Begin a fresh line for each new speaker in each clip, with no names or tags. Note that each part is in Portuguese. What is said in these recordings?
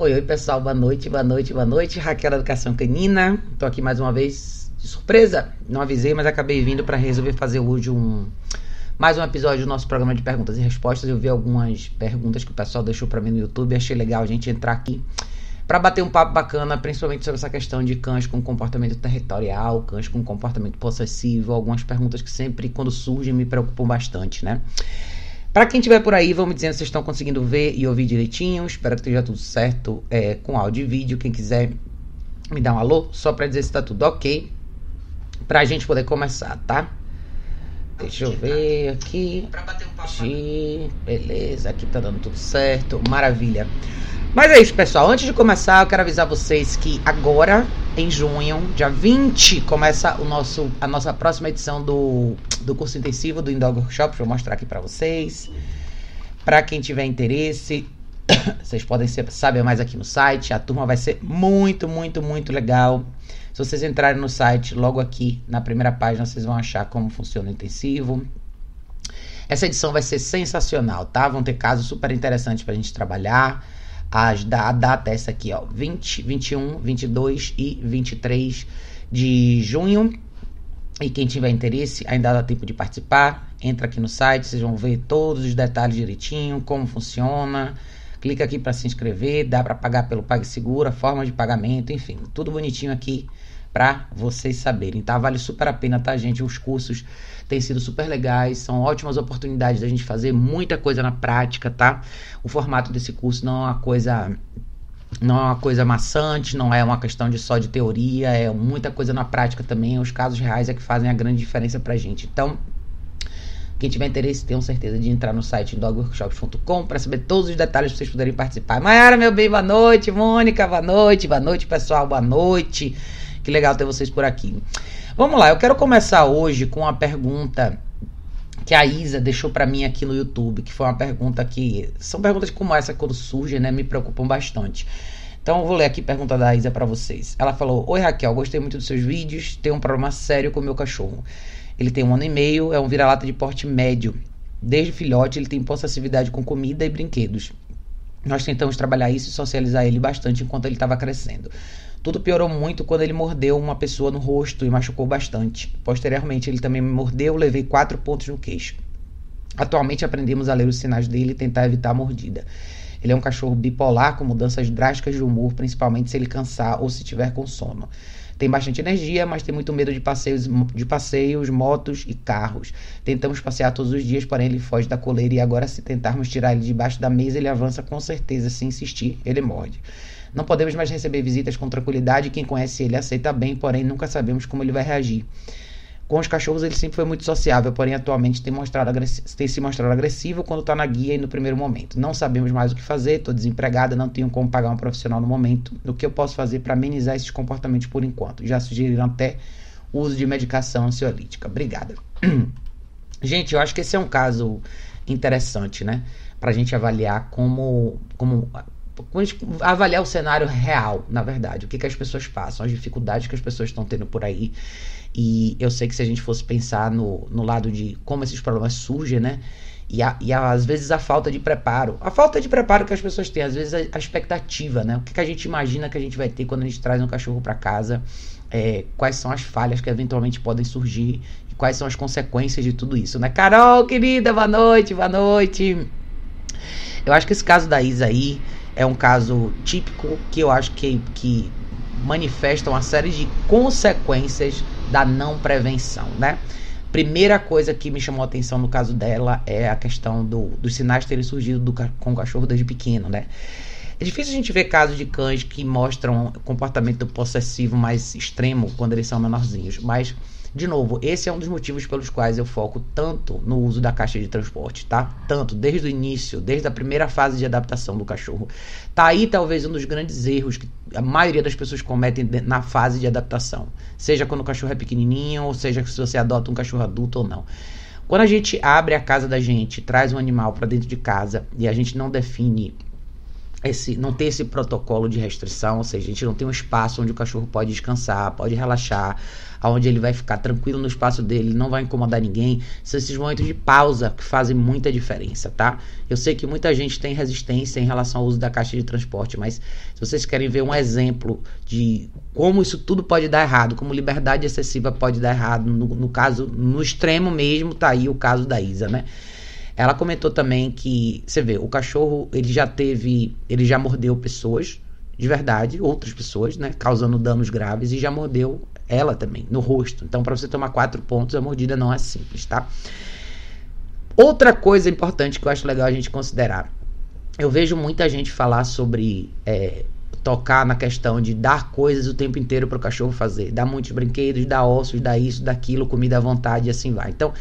Oi, oi pessoal, boa noite, boa noite, boa noite. Raquel Educação Canina. Tô aqui mais uma vez de surpresa. Não avisei, mas acabei vindo para resolver fazer hoje um mais um episódio do nosso programa de perguntas e respostas. Eu vi algumas perguntas que o pessoal deixou para mim no YouTube, achei legal a gente entrar aqui para bater um papo bacana, principalmente sobre essa questão de cães com comportamento territorial, cães com comportamento possessivo, algumas perguntas que sempre quando surgem me preocupam bastante, né? Para quem estiver por aí, vamos dizendo se vocês estão conseguindo ver e ouvir direitinho. Espero que esteja tudo certo é, com áudio e vídeo. Quem quiser me dar um alô, só para dizer se está tudo ok. Para a gente poder começar, tá? Deixa eu ver aqui. Beleza, aqui tá dando tudo certo. Maravilha. Mas é isso, pessoal. Antes de começar, eu quero avisar vocês que agora, em junho, dia 20, começa o nosso, a nossa próxima edição do, do curso intensivo do Indog Workshop. Vou mostrar aqui para vocês. Para quem tiver interesse, vocês podem saber mais aqui no site. A turma vai ser muito, muito, muito legal. Se vocês entrarem no site, logo aqui na primeira página, vocês vão achar como funciona o intensivo. Essa edição vai ser sensacional, tá? Vão ter casos super interessantes para a gente trabalhar. As, a data é essa aqui, ó, 20, 21, 22 e 23 de junho. E quem tiver interesse, ainda dá tempo de participar. Entra aqui no site, vocês vão ver todos os detalhes direitinho, como funciona. Clica aqui para se inscrever, dá para pagar pelo PagSeguro, forma de pagamento, enfim, tudo bonitinho aqui para vocês saberem, tá? Vale super a pena, tá, gente? Os cursos têm sido super legais, são ótimas oportunidades da gente fazer muita coisa na prática, tá? O formato desse curso não é uma coisa não é uma coisa maçante, não é uma questão de só de teoria, é muita coisa na prática também. Os casos reais é que fazem a grande diferença pra gente. Então, quem tiver interesse, tenham certeza de entrar no site dogworkshops.com para saber todos os detalhes para vocês poderem participar. Mayara, meu bem, boa noite. Mônica, boa noite. Boa noite, pessoal, boa noite. Que legal ter vocês por aqui. Vamos lá, eu quero começar hoje com uma pergunta que a Isa deixou para mim aqui no YouTube, que foi uma pergunta que são perguntas como essa quando surgem, né, me preocupam bastante. Então eu vou ler aqui a pergunta da Isa para vocês. Ela falou: "Oi Raquel, gostei muito dos seus vídeos, tenho um problema sério com o meu cachorro. Ele tem um ano e meio, é um vira-lata de porte médio. Desde filhote ele tem possessividade com comida e brinquedos. Nós tentamos trabalhar isso e socializar ele bastante enquanto ele estava crescendo. Tudo piorou muito quando ele mordeu uma pessoa no rosto e machucou bastante. Posteriormente, ele também me mordeu, levei quatro pontos no queixo. Atualmente aprendemos a ler os sinais dele e tentar evitar a mordida. Ele é um cachorro bipolar com mudanças drásticas de humor, principalmente se ele cansar ou se tiver com sono. Tem bastante energia, mas tem muito medo de passeios, de passeios, motos e carros. Tentamos passear todos os dias, porém ele foge da coleira e agora se tentarmos tirar ele debaixo da mesa, ele avança com certeza. Se insistir, ele morde. Não podemos mais receber visitas com tranquilidade. Quem conhece ele aceita bem, porém nunca sabemos como ele vai reagir. Com os cachorros ele sempre foi muito sociável, porém atualmente tem, mostrado tem se mostrado agressivo quando está na guia e no primeiro momento. Não sabemos mais o que fazer, estou desempregada, não tenho como pagar um profissional no momento. O que eu posso fazer para amenizar esses comportamentos por enquanto? Já sugeriram até o uso de medicação ansiolítica. Obrigada. gente, eu acho que esse é um caso interessante, né? Para a gente avaliar como, como avaliar o cenário real, na verdade, o que, que as pessoas passam, as dificuldades que as pessoas estão tendo por aí. E eu sei que se a gente fosse pensar no, no lado de como esses problemas surgem, né? E, a, e a, às vezes a falta de preparo. A falta de preparo que as pessoas têm, às vezes a, a expectativa, né? O que, que, a gente imagina que a gente vai ter quando a gente traz um cachorro para casa, é, quais são as falhas que eventualmente podem surgir e quais são as consequências de tudo isso, né? Carol, querida, boa noite, boa noite. Eu acho que esse caso da Isa aí é um caso típico que eu acho que, que manifesta uma série de consequências da não prevenção, né? Primeira coisa que me chamou a atenção no caso dela é a questão do, dos sinais terem surgido do, com o cachorro desde pequeno, né? É difícil a gente ver casos de cães que mostram comportamento possessivo mais extremo quando eles são menorzinhos, mas de novo, esse é um dos motivos pelos quais eu foco tanto no uso da caixa de transporte, tá? Tanto desde o início, desde a primeira fase de adaptação do cachorro. Tá aí talvez um dos grandes erros que a maioria das pessoas cometem na fase de adaptação. Seja quando o cachorro é pequenininho, ou seja se você adota um cachorro adulto ou não. Quando a gente abre a casa da gente, traz um animal para dentro de casa e a gente não define esse, não ter esse protocolo de restrição, ou seja, a gente não tem um espaço onde o cachorro pode descansar, pode relaxar, aonde ele vai ficar tranquilo no espaço dele, não vai incomodar ninguém. São esses momentos de pausa que fazem muita diferença, tá? Eu sei que muita gente tem resistência em relação ao uso da caixa de transporte, mas se vocês querem ver um exemplo de como isso tudo pode dar errado, como liberdade excessiva pode dar errado, no, no caso, no extremo mesmo, tá aí o caso da Isa, né? Ela comentou também que, você vê, o cachorro, ele já teve, ele já mordeu pessoas, de verdade, outras pessoas, né, causando danos graves e já mordeu ela também, no rosto. Então, para você tomar quatro pontos, a mordida não é simples, tá? Outra coisa importante que eu acho legal a gente considerar. Eu vejo muita gente falar sobre é, tocar na questão de dar coisas o tempo inteiro para o cachorro fazer. Dar muitos brinquedos, dar ossos, dar isso, daquilo, comida à vontade e assim vai. Então,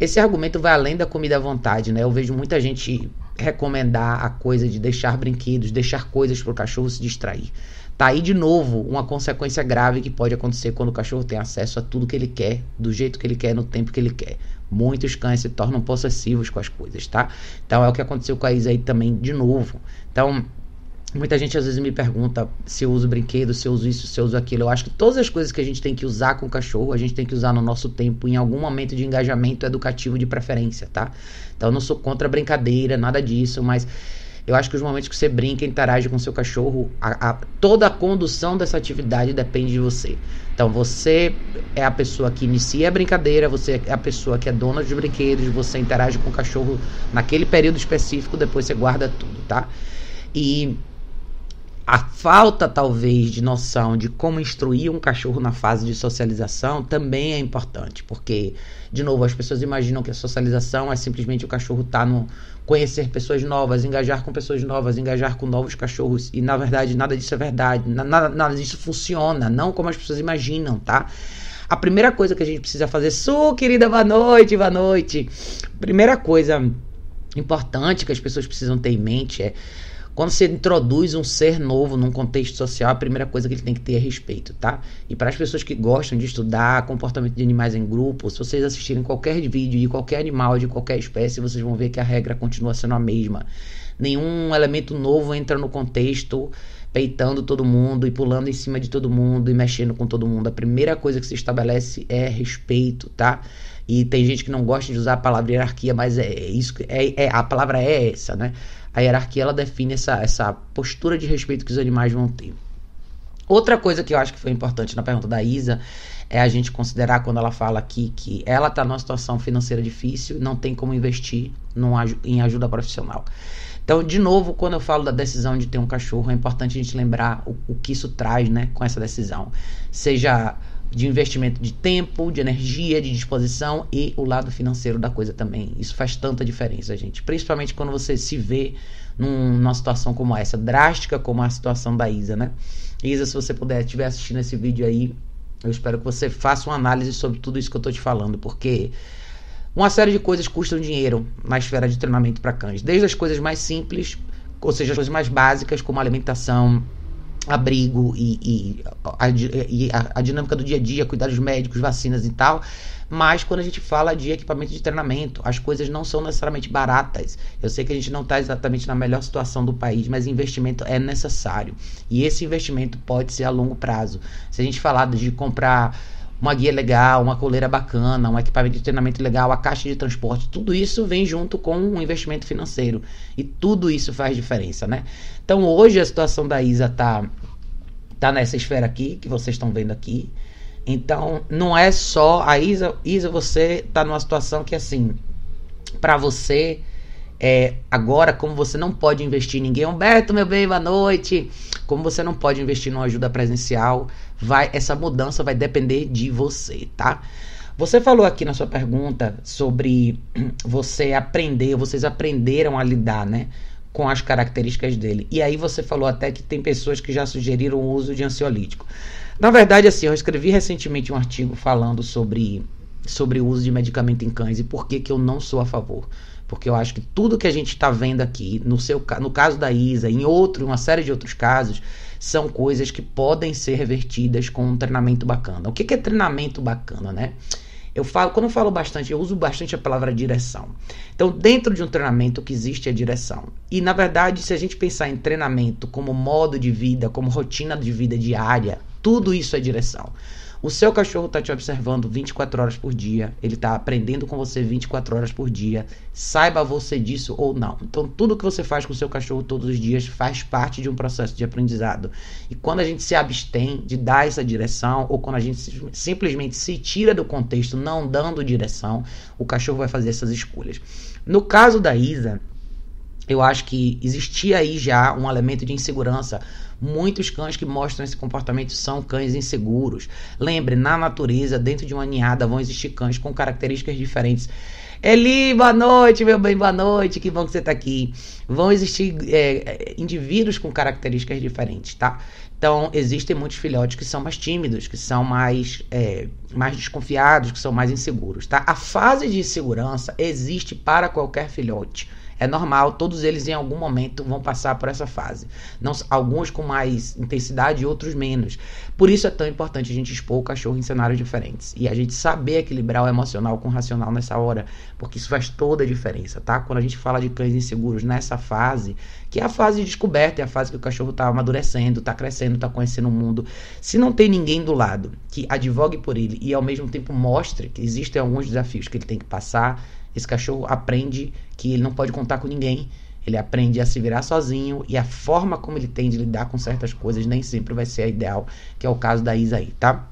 esse argumento vai além da comida à vontade, né? Eu vejo muita gente recomendar a coisa de deixar brinquedos, deixar coisas para o cachorro se distrair. Tá aí de novo uma consequência grave que pode acontecer quando o cachorro tem acesso a tudo que ele quer, do jeito que ele quer, no tempo que ele quer. Muitos cães se tornam possessivos com as coisas, tá? Então é o que aconteceu com a Isa aí também de novo. Então, Muita gente às vezes me pergunta se eu uso brinquedo, se eu uso isso, se eu uso aquilo. Eu acho que todas as coisas que a gente tem que usar com o cachorro, a gente tem que usar no nosso tempo, em algum momento de engajamento educativo de preferência, tá? Então eu não sou contra brincadeira, nada disso, mas eu acho que os momentos que você brinca, interage com seu cachorro, a, a, toda a condução dessa atividade depende de você. Então você é a pessoa que inicia a brincadeira, você é a pessoa que é dona dos brinquedos, você interage com o cachorro naquele período específico, depois você guarda tudo, tá? E a falta, talvez, de noção de como instruir um cachorro na fase de socialização também é importante, porque, de novo, as pessoas imaginam que a socialização é simplesmente o cachorro estar tá no conhecer pessoas novas, engajar com pessoas novas, engajar com novos cachorros, e na verdade nada disso é verdade, nada, nada disso funciona, não como as pessoas imaginam, tá? A primeira coisa que a gente precisa fazer, Su, querida, boa noite, boa noite. Primeira coisa importante que as pessoas precisam ter em mente é quando você introduz um ser novo num contexto social, a primeira coisa que ele tem que ter é respeito, tá? E para as pessoas que gostam de estudar comportamento de animais em grupo, se vocês assistirem qualquer vídeo de qualquer animal, de qualquer espécie, vocês vão ver que a regra continua sendo a mesma. Nenhum elemento novo entra no contexto peitando todo mundo e pulando em cima de todo mundo e mexendo com todo mundo. A primeira coisa que se estabelece é respeito, tá? E tem gente que não gosta de usar a palavra hierarquia, mas é isso, é, é a palavra é essa, né? A hierarquia ela define essa, essa postura de respeito que os animais vão ter. Outra coisa que eu acho que foi importante na pergunta da Isa é a gente considerar quando ela fala aqui que ela está numa situação financeira difícil não tem como investir num, em ajuda profissional. Então, de novo, quando eu falo da decisão de ter um cachorro, é importante a gente lembrar o, o que isso traz né, com essa decisão. Seja de investimento de tempo, de energia, de disposição e o lado financeiro da coisa também. Isso faz tanta diferença, gente. Principalmente quando você se vê num, numa situação como essa, drástica como a situação da Isa, né? Isa, se você puder estiver assistindo esse vídeo aí, eu espero que você faça uma análise sobre tudo isso que eu tô te falando, porque uma série de coisas custam dinheiro na esfera de treinamento para cães, desde as coisas mais simples, ou seja, as coisas mais básicas como alimentação, abrigo e, e, a, e a, a, dinâmica do dia a dia, cuidados médicos, vacinas e tal. Mas quando a gente fala de equipamento de treinamento, as coisas não são necessariamente baratas. Eu sei que a gente não está exatamente na melhor situação do país, mas investimento é necessário. E esse investimento pode ser a longo prazo. Se a gente falar de comprar uma guia legal, uma coleira bacana, um equipamento de treinamento legal, a caixa de transporte, tudo isso vem junto com um investimento financeiro. E tudo isso faz diferença, né? Então hoje a situação da Isa tá, tá nessa esfera aqui, que vocês estão vendo aqui. Então não é só a Isa, Isa, você tá numa situação que assim, para você é, agora, como você não pode investir em ninguém, Humberto, meu bem, boa noite. Como você não pode investir numa ajuda presencial, vai essa mudança vai depender de você, tá? Você falou aqui na sua pergunta sobre você aprender, vocês aprenderam a lidar, né, com as características dele. E aí você falou até que tem pessoas que já sugeriram o uso de ansiolítico. Na verdade, assim, eu escrevi recentemente um artigo falando sobre sobre o uso de medicamento em cães e por que que eu não sou a favor. Porque eu acho que tudo que a gente está vendo aqui, no, seu, no caso da Isa, em outro, uma série de outros casos, são coisas que podem ser revertidas com um treinamento bacana. O que, que é treinamento bacana, né? Eu falo, quando eu falo bastante, eu uso bastante a palavra direção. Então, dentro de um treinamento, que existe é direção. E na verdade, se a gente pensar em treinamento como modo de vida, como rotina de vida diária, tudo isso é direção. O seu cachorro está te observando 24 horas por dia, ele está aprendendo com você 24 horas por dia. Saiba você disso ou não. Então, tudo que você faz com o seu cachorro todos os dias faz parte de um processo de aprendizado. E quando a gente se abstém de dar essa direção, ou quando a gente simplesmente se tira do contexto, não dando direção, o cachorro vai fazer essas escolhas. No caso da Isa, eu acho que existia aí já um elemento de insegurança. Muitos cães que mostram esse comportamento são cães inseguros. Lembre, na natureza, dentro de uma ninhada, vão existir cães com características diferentes. Eli, boa noite, meu bem, boa noite, que bom que você está aqui. Vão existir é, indivíduos com características diferentes, tá? Então, existem muitos filhotes que são mais tímidos, que são mais, é, mais desconfiados, que são mais inseguros, tá? A fase de insegurança existe para qualquer filhote. É normal, todos eles em algum momento vão passar por essa fase. Não, alguns com mais intensidade e outros menos. Por isso é tão importante a gente expor o cachorro em cenários diferentes. E a gente saber equilibrar o emocional com o racional nessa hora, porque isso faz toda a diferença, tá? Quando a gente fala de cães inseguros nessa fase, que é a fase de descoberta, é a fase que o cachorro está amadurecendo, está crescendo, está conhecendo o mundo. Se não tem ninguém do lado que advogue por ele e ao mesmo tempo mostre que existem alguns desafios que ele tem que passar, esse cachorro aprende que ele não pode contar com ninguém. Ele aprende a se virar sozinho e a forma como ele tem de lidar com certas coisas nem sempre vai ser a ideal, que é o caso da Isa aí, tá?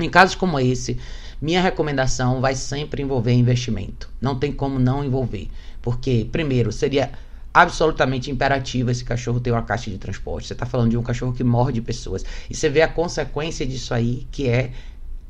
Em casos como esse, minha recomendação vai sempre envolver investimento. Não tem como não envolver. Porque, primeiro, seria absolutamente imperativo esse cachorro ter uma caixa de transporte. Você está falando de um cachorro que morde pessoas. E você vê a consequência disso aí, que é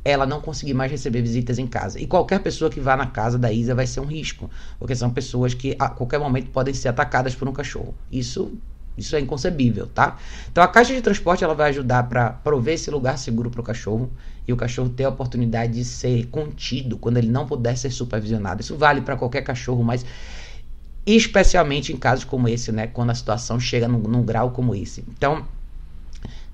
ela não conseguir mais receber visitas em casa. E qualquer pessoa que vá na casa da Isa vai ser um risco, porque são pessoas que a qualquer momento podem ser atacadas por um cachorro. Isso isso é inconcebível, tá? Então a caixa de transporte ela vai ajudar para prover esse lugar seguro para o cachorro e o cachorro ter a oportunidade de ser contido quando ele não puder ser supervisionado. Isso vale para qualquer cachorro, mas especialmente em casos como esse, né? Quando a situação chega num, num grau como esse. Então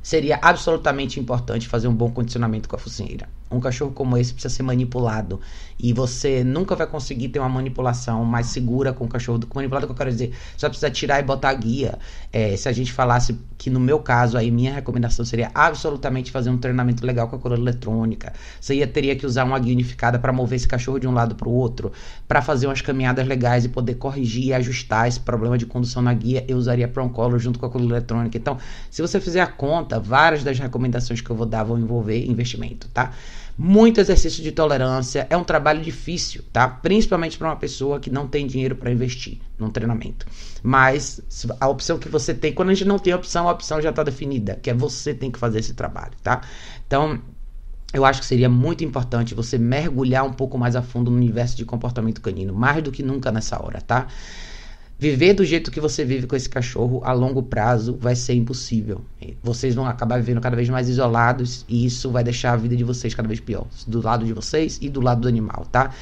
seria absolutamente importante fazer um bom condicionamento com a focinheira. Um cachorro como esse precisa ser manipulado. E você nunca vai conseguir ter uma manipulação mais segura com o cachorro. Do que manipulado que eu quero dizer, você precisa tirar e botar a guia. É, se a gente falasse que no meu caso, aí minha recomendação seria absolutamente fazer um treinamento legal com a coroa eletrônica. Você ia, teria que usar uma guia unificada para mover esse cachorro de um lado para o outro, para fazer umas caminhadas legais e poder corrigir e ajustar esse problema de condução na guia. Eu usaria Prong junto com a coroa eletrônica. Então, se você fizer a conta, várias das recomendações que eu vou dar vão envolver investimento, tá? Muito exercício de tolerância. É um trabalho difícil, tá? Principalmente para uma pessoa que não tem dinheiro para investir num treinamento. Mas a opção que você tem, quando a gente não tem opção, a opção já está definida, que é você tem que fazer esse trabalho, tá? Então, eu acho que seria muito importante você mergulhar um pouco mais a fundo no universo de comportamento canino, mais do que nunca nessa hora, tá? Viver do jeito que você vive com esse cachorro a longo prazo vai ser impossível. Vocês vão acabar vivendo cada vez mais isolados e isso vai deixar a vida de vocês cada vez pior. Do lado de vocês e do lado do animal, tá?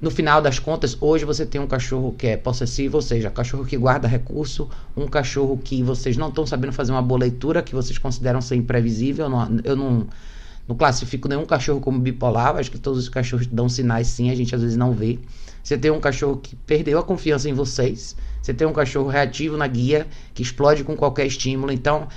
No final das contas, hoje você tem um cachorro que é possessivo, ou seja, cachorro que guarda recurso, um cachorro que vocês não estão sabendo fazer uma boa leitura, que vocês consideram ser imprevisível. eu não, não classifico nenhum cachorro como bipolar, acho que todos os cachorros dão sinais sim, a gente às vezes não vê. Você tem um cachorro que perdeu a confiança em vocês, você tem um cachorro reativo na guia, que explode com qualquer estímulo. Então,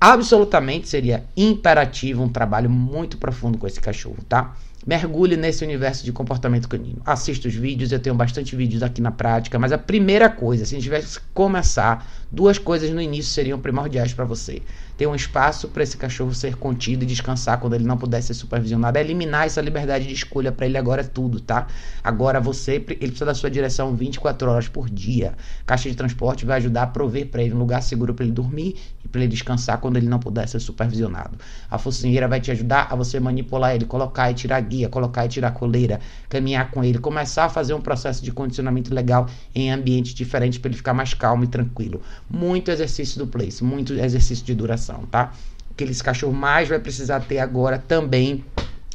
absolutamente seria imperativo um trabalho muito profundo com esse cachorro, tá? Mergulhe nesse universo de comportamento canino. Assista os vídeos, eu tenho bastante vídeos aqui na prática, mas a primeira coisa, se a gente tivesse que começar, duas coisas no início seriam primordiais para você ter um espaço para esse cachorro ser contido e descansar quando ele não puder ser supervisionado. É eliminar essa liberdade de escolha para ele agora é tudo, tá? Agora você, ele precisa da sua direção 24 horas por dia. Caixa de transporte vai ajudar a prover para ele um lugar seguro para ele dormir e para ele descansar quando ele não puder ser supervisionado. A focinheira vai te ajudar a você manipular ele, colocar e tirar guia, colocar e tirar coleira, caminhar com ele, começar a fazer um processo de condicionamento legal em ambientes diferentes para ele ficar mais calmo e tranquilo. Muito exercício do place, muito exercício de duração tá? O que esse cachorro mais vai precisar ter agora também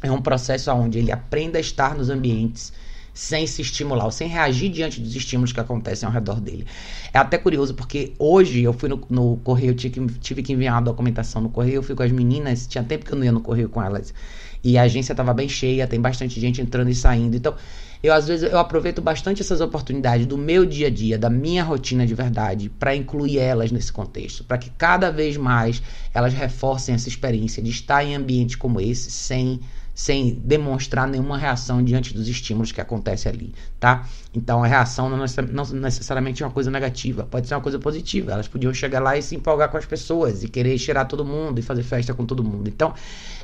é um processo onde ele aprenda a estar nos ambientes sem se estimular, sem reagir diante dos estímulos que acontecem ao redor dele. É até curioso, porque hoje eu fui no, no correio, tive tive que enviar uma documentação no correio, eu fui com as meninas, tinha tempo que eu não ia no correio com elas. E a agência estava bem cheia, tem bastante gente entrando e saindo. Então, eu às vezes eu aproveito bastante essas oportunidades do meu dia a dia, da minha rotina de verdade, para incluir elas nesse contexto, para que cada vez mais elas reforcem essa experiência de estar em ambientes como esse sem sem demonstrar nenhuma reação diante dos estímulos que acontecem ali, tá? Então a reação não, necessariamente é uma coisa negativa, pode ser uma coisa positiva. Elas podiam chegar lá e se empolgar com as pessoas e querer cheirar todo mundo e fazer festa com todo mundo. Então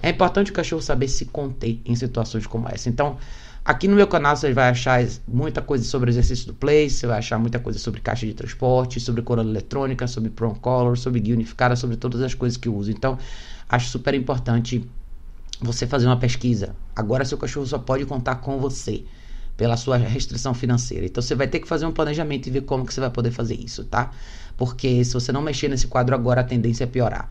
é importante o cachorro saber se conter em situações como essa. Então Aqui no meu canal você vai achar muita coisa sobre exercício do Place, você vai achar muita coisa sobre caixa de transporte, sobre coroa eletrônica, sobre Prong Color, sobre guia unificada, sobre todas as coisas que eu uso. Então, acho super importante você fazer uma pesquisa. Agora seu cachorro só pode contar com você pela sua restrição financeira. Então você vai ter que fazer um planejamento e ver como que você vai poder fazer isso, tá? Porque se você não mexer nesse quadro agora, a tendência é piorar.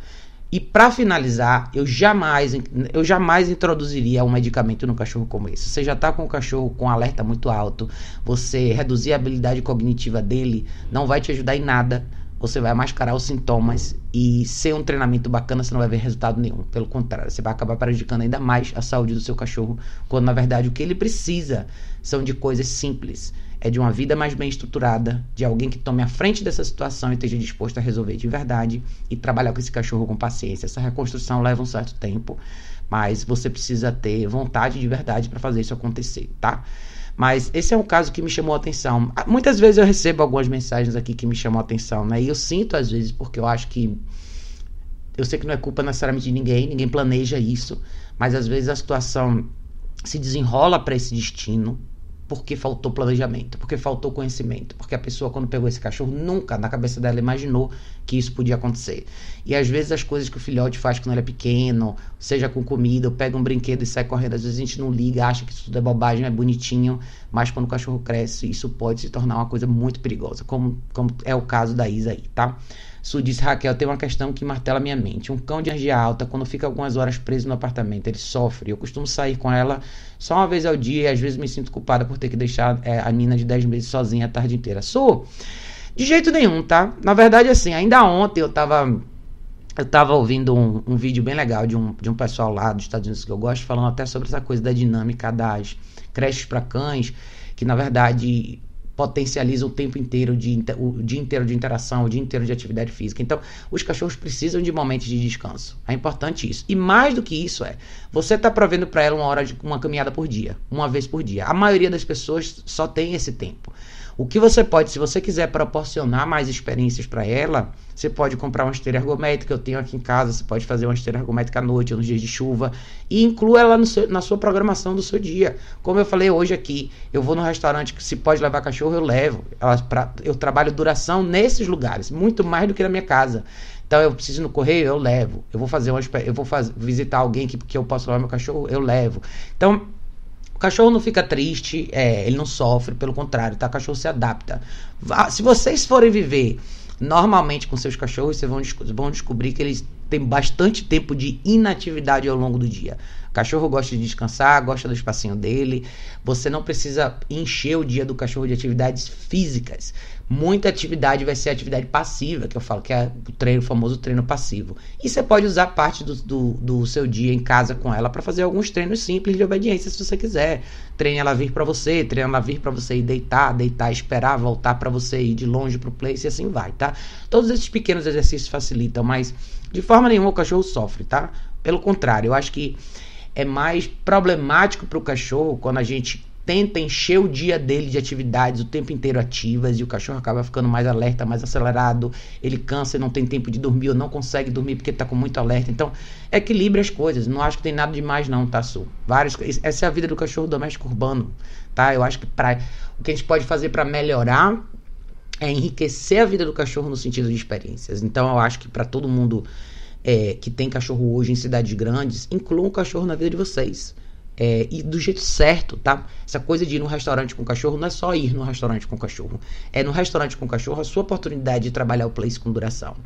E para finalizar, eu jamais, eu jamais introduziria um medicamento no cachorro como esse. Você já está com o cachorro com alerta muito alto, você reduzir a habilidade cognitiva dele não vai te ajudar em nada. Você vai mascarar os sintomas e sem um treinamento bacana você não vai ver resultado nenhum. Pelo contrário, você vai acabar prejudicando ainda mais a saúde do seu cachorro, quando na verdade o que ele precisa são de coisas simples é de uma vida mais bem estruturada, de alguém que tome a frente dessa situação e esteja disposto a resolver de verdade e trabalhar com esse cachorro com paciência. Essa reconstrução leva um certo tempo, mas você precisa ter vontade de verdade para fazer isso acontecer, tá? Mas esse é um caso que me chamou a atenção. Ah, muitas vezes eu recebo algumas mensagens aqui que me chamam a atenção, né? E eu sinto às vezes porque eu acho que eu sei que não é culpa necessariamente de ninguém, ninguém planeja isso, mas às vezes a situação se desenrola para esse destino porque faltou planejamento, porque faltou conhecimento, porque a pessoa quando pegou esse cachorro nunca na cabeça dela imaginou que isso podia acontecer. E às vezes as coisas que o filhote faz quando ele é pequeno, seja com comida, ou pega um brinquedo e sai correndo, às vezes a gente não liga, acha que isso tudo é bobagem, é bonitinho, mas quando o cachorro cresce, isso pode se tornar uma coisa muito perigosa, como, como é o caso da Isa aí, tá? Su disse, Raquel, tem uma questão que martela minha mente. Um cão de energia alta, quando fica algumas horas preso no apartamento, ele sofre. Eu costumo sair com ela só uma vez ao dia e às vezes me sinto culpada por ter que deixar é, a Nina de 10 meses sozinha a tarde inteira. Su, de jeito nenhum, tá? Na verdade, assim, ainda ontem eu tava. Eu tava ouvindo um, um vídeo bem legal de um, de um pessoal lá dos Estados Unidos que eu gosto, falando até sobre essa coisa da dinâmica das creches para cães, que na verdade potencializa o tempo inteiro de o dia inteiro de interação, o dia inteiro de atividade física. Então, os cachorros precisam de momentos de descanso. É importante isso. E mais do que isso é, você está provendo para ela uma hora de uma caminhada por dia, uma vez por dia. A maioria das pessoas só tem esse tempo. O que você pode, se você quiser proporcionar mais experiências para ela, você pode comprar uma esteira ergométrica, eu tenho aqui em casa, você pode fazer uma esteira ergométrica à noite, nos dias de chuva, e inclua ela seu, na sua programação do seu dia. Como eu falei hoje aqui, eu vou no restaurante que se pode levar cachorro, eu levo. Pra, eu trabalho duração nesses lugares, muito mais do que na minha casa. Então eu preciso ir no correio, eu levo. Eu vou fazer uma, eu vou fazer, visitar alguém que, que eu posso levar meu cachorro, eu levo. Então cachorro não fica triste, é, ele não sofre, pelo contrário, tá? O cachorro se adapta. Se vocês forem viver normalmente com seus cachorros, vocês vão, vão descobrir que eles têm bastante tempo de inatividade ao longo do dia. O cachorro gosta de descansar, gosta do espacinho dele. Você não precisa encher o dia do cachorro de atividades físicas. Muita atividade vai ser atividade passiva, que eu falo que é o treino, o famoso treino passivo. E você pode usar parte do, do, do seu dia em casa com ela para fazer alguns treinos simples de obediência, se você quiser. Treine ela vir para você, treine ela vir para você ir deitar, deitar, esperar, voltar para você ir de longe pro place e assim vai, tá? Todos esses pequenos exercícios facilitam, mas de forma nenhuma o cachorro sofre, tá? Pelo contrário, eu acho que é mais problemático para o cachorro quando a gente tenta encher o dia dele de atividades o tempo inteiro ativas e o cachorro acaba ficando mais alerta, mais acelerado, ele cansa e não tem tempo de dormir ou não consegue dormir porque está com muito alerta. Então, equilibre as coisas. Não acho que tem nada demais não, tá, Su? Vários, essa é a vida do cachorro doméstico urbano, tá? Eu acho que pra, o que a gente pode fazer para melhorar é enriquecer a vida do cachorro no sentido de experiências. Então, eu acho que para todo mundo é, que tem cachorro hoje em cidades grandes, incluam o cachorro na vida de vocês. É, e do jeito certo, tá? Essa coisa de ir no restaurante com cachorro não é só ir no restaurante com cachorro. É no restaurante com cachorro a sua oportunidade de trabalhar o place com duração.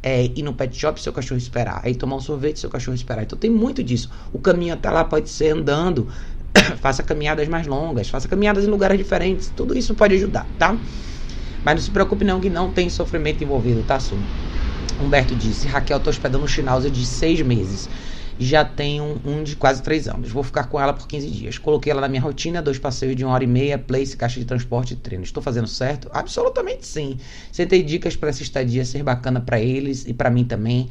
É ir no pet shop seu cachorro esperar. É tomar um sorvete seu cachorro esperar. Então tem muito disso. O caminho até lá pode ser andando, faça caminhadas mais longas, faça caminhadas em lugares diferentes. Tudo isso pode ajudar, tá? Mas não se preocupe não que não tem sofrimento envolvido, tá, Su? Humberto disse, Raquel, tô hospedando um Schnauzer de seis meses. Já tenho um, de quase três anos. Vou ficar com ela por 15 dias. Coloquei ela na minha rotina, dois passeios de uma hora e meia, place, caixa de transporte e treino. Estou fazendo certo? Absolutamente sim. Tem dicas para essa estadia ser bacana para eles e para mim também.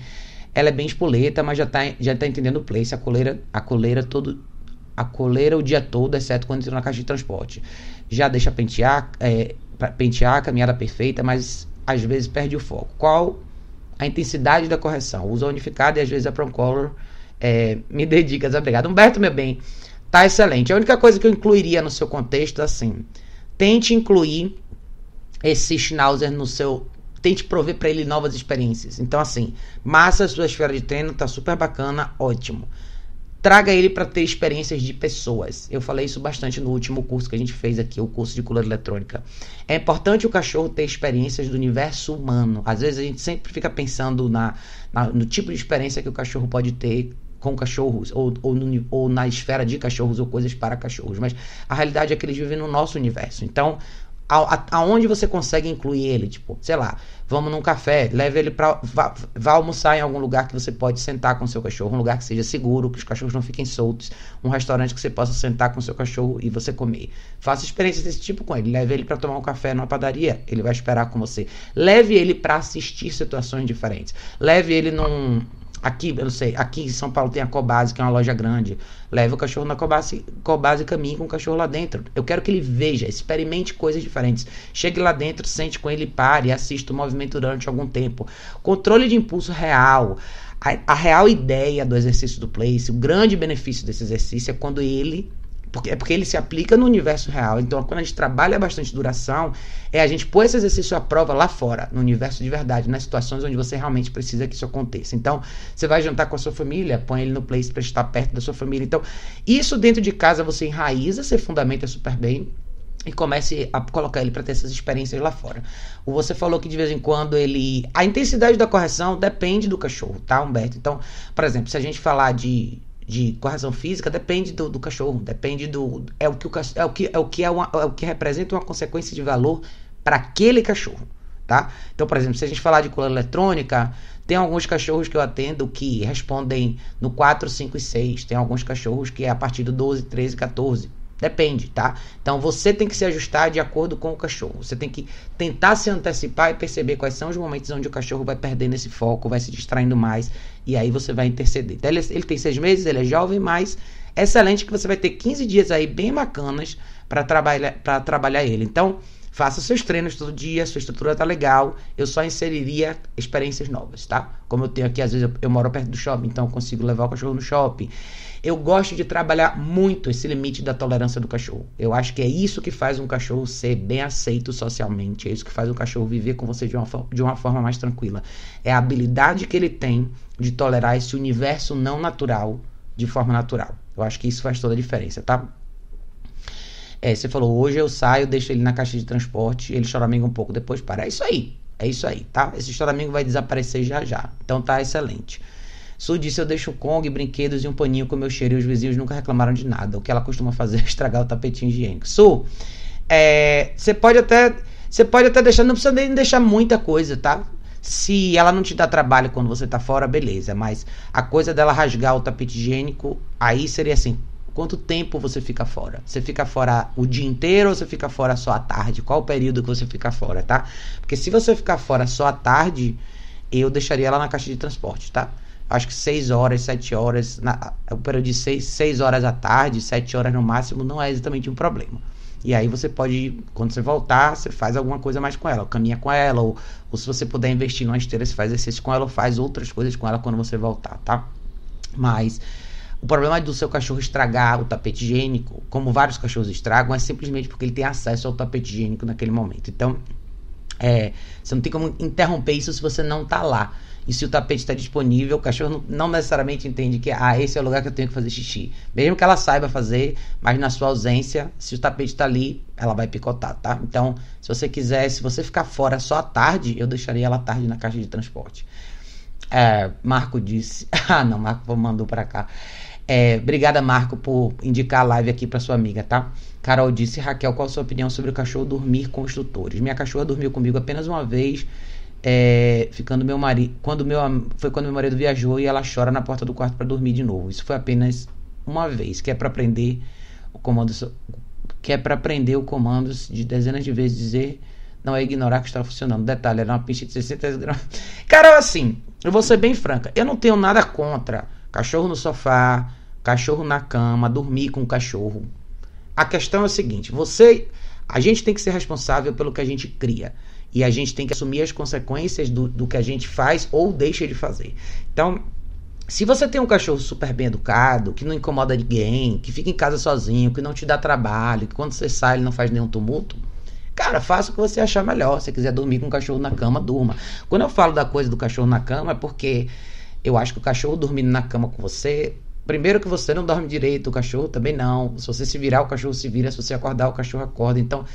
Ela é bem espoleta, mas já tá, já tá entendendo o place. A coleira, a coleira todo, a coleira o dia todo, exceto quando entra na caixa de transporte. Já deixa pentear, é, pentear caminhada perfeita, mas às vezes perde o foco. Qual a intensidade da correção? Usa unificado e às vezes a Prom Color é, me dê dicas. Obrigado. Humberto, meu bem, tá excelente. A única coisa que eu incluiria no seu contexto, assim, tente incluir esse Schnauzer no seu tente prover para ele novas experiências. Então, assim, massa a sua esfera de treino, tá super bacana, ótimo traga ele para ter experiências de pessoas. Eu falei isso bastante no último curso que a gente fez aqui, o curso de color eletrônica. É importante o cachorro ter experiências do universo humano. Às vezes a gente sempre fica pensando na, na no tipo de experiência que o cachorro pode ter com cachorros, ou, ou, no, ou na esfera de cachorros, ou coisas para cachorros. Mas a realidade é que eles vivem no nosso universo. Então, aonde você consegue incluir ele, tipo, sei lá, vamos num café, leve ele para vá, vá, almoçar em algum lugar que você pode sentar com seu cachorro, um lugar que seja seguro, que os cachorros não fiquem soltos, um restaurante que você possa sentar com seu cachorro e você comer. Faça experiências desse tipo com ele, leve ele para tomar um café numa padaria, ele vai esperar com você. Leve ele para assistir situações diferentes. Leve ele num Aqui, eu não sei, aqui em São Paulo tem a Cobase, que é uma loja grande. Leve o cachorro na Cobase, Cobase caminhe com o cachorro lá dentro. Eu quero que ele veja, experimente coisas diferentes. Chegue lá dentro, sente com ele, pare, assista o movimento durante algum tempo. Controle de impulso real. A, a real ideia do exercício do place, o grande benefício desse exercício é quando ele porque, é porque ele se aplica no universo real. Então, quando a gente trabalha bastante duração, é a gente pôr esse exercício à prova lá fora, no universo de verdade, nas situações onde você realmente precisa que isso aconteça. Então, você vai jantar com a sua família, põe ele no place para estar perto da sua família. Então, isso dentro de casa você enraiza, você fundamenta super bem e comece a colocar ele para ter essas experiências lá fora. Você falou que de vez em quando ele. A intensidade da correção depende do cachorro, tá, Humberto? Então, por exemplo, se a gente falar de de correção física depende do, do, cachorro, depende do é o que o, é o que é o que é, uma, é o que representa uma consequência de valor para aquele cachorro, tá? Então, por exemplo, se a gente falar de cola eletrônica, tem alguns cachorros que eu atendo que respondem no 4, 5 e 6, tem alguns cachorros que é a partir do 12, 13, 14. Depende, tá? Então você tem que se ajustar de acordo com o cachorro. Você tem que tentar se antecipar e perceber quais são os momentos onde o cachorro vai perdendo esse foco, vai se distraindo mais, e aí você vai interceder. Então, ele, ele tem seis meses, ele é jovem, mas excelente que você vai ter 15 dias aí bem bacanas para trabalhar, trabalhar ele. Então, Faça seus treinos todo dia, sua estrutura tá legal. Eu só inseriria experiências novas, tá? Como eu tenho aqui, às vezes eu, eu moro perto do shopping, então eu consigo levar o cachorro no shopping. Eu gosto de trabalhar muito esse limite da tolerância do cachorro. Eu acho que é isso que faz um cachorro ser bem aceito socialmente. É isso que faz um cachorro viver com você de uma, de uma forma mais tranquila. É a habilidade que ele tem de tolerar esse universo não natural de forma natural. Eu acho que isso faz toda a diferença, tá? É, você falou, hoje eu saio, deixo ele na caixa de transporte, ele choraminga um pouco, depois para. É isso aí. É isso aí, tá? Esse choramingo vai desaparecer já já. Então tá excelente. Su disse: Eu deixo Kong, brinquedos e um paninho com meu cheiro e os vizinhos nunca reclamaram de nada. O que ela costuma fazer é estragar o tapetinho higiênico. Su, é, você pode até. Você pode até deixar, não precisa nem deixar muita coisa, tá? Se ela não te dá trabalho quando você tá fora, beleza. Mas a coisa dela rasgar o tapete higiênico, aí seria assim: Quanto tempo você fica fora? Você fica fora o dia inteiro ou você fica fora só à tarde? Qual o período que você fica fora, tá? Porque se você ficar fora só à tarde, eu deixaria ela na caixa de transporte, tá? Acho que 6 horas, 7 horas, na, o período de 6, 6 horas à tarde, 7 horas no máximo, não é exatamente um problema. E aí você pode, quando você voltar, você faz alguma coisa mais com ela, ou caminha com ela, ou, ou se você puder investir numa esteira, você faz exercício com ela, ou faz outras coisas com ela quando você voltar, tá? Mas o problema do seu cachorro estragar o tapete higiênico, como vários cachorros estragam, é simplesmente porque ele tem acesso ao tapete higiênico naquele momento. Então, é, você não tem como interromper isso se você não está lá. E se o tapete está disponível, o cachorro não, necessariamente entende que ah, esse é o lugar que eu tenho que fazer xixi. Mesmo que ela saiba fazer, mas na sua ausência, se o tapete está ali, ela vai picotar, tá? Então, se você quiser, se você ficar fora só à tarde, eu deixaria ela à tarde na caixa de transporte. É, Marco disse. ah, não, Marco mandou para cá. É, obrigada, Marco, por indicar a live aqui para sua amiga, tá? Carol disse, Raquel, qual a sua opinião sobre o cachorro dormir com os tutores? Minha cachorra dormiu comigo apenas uma vez, é, ficando meu marido. Quando meu, foi quando meu marido viajou e ela chora na porta do quarto para dormir de novo. Isso foi apenas uma vez, que é para aprender o comando, que é para aprender o comando de dezenas de vezes dizer não é ignorar que está funcionando. Detalhe, era uma pinche de 60 gramas. Cara, assim, eu vou ser bem franca. Eu não tenho nada contra cachorro no sofá, cachorro na cama, dormir com o cachorro. A questão é o seguinte: você. A gente tem que ser responsável pelo que a gente cria. E a gente tem que assumir as consequências do, do que a gente faz ou deixa de fazer. Então, se você tem um cachorro super bem educado, que não incomoda ninguém, que fica em casa sozinho, que não te dá trabalho, que quando você sai ele não faz nenhum tumulto, Cara, faça o que você achar melhor. Se você quiser dormir com o cachorro na cama, durma. Quando eu falo da coisa do cachorro na cama, é porque eu acho que o cachorro dormindo na cama com você. Primeiro que você não dorme direito, o cachorro também não. Se você se virar, o cachorro se vira. Se você acordar, o cachorro acorda. Então,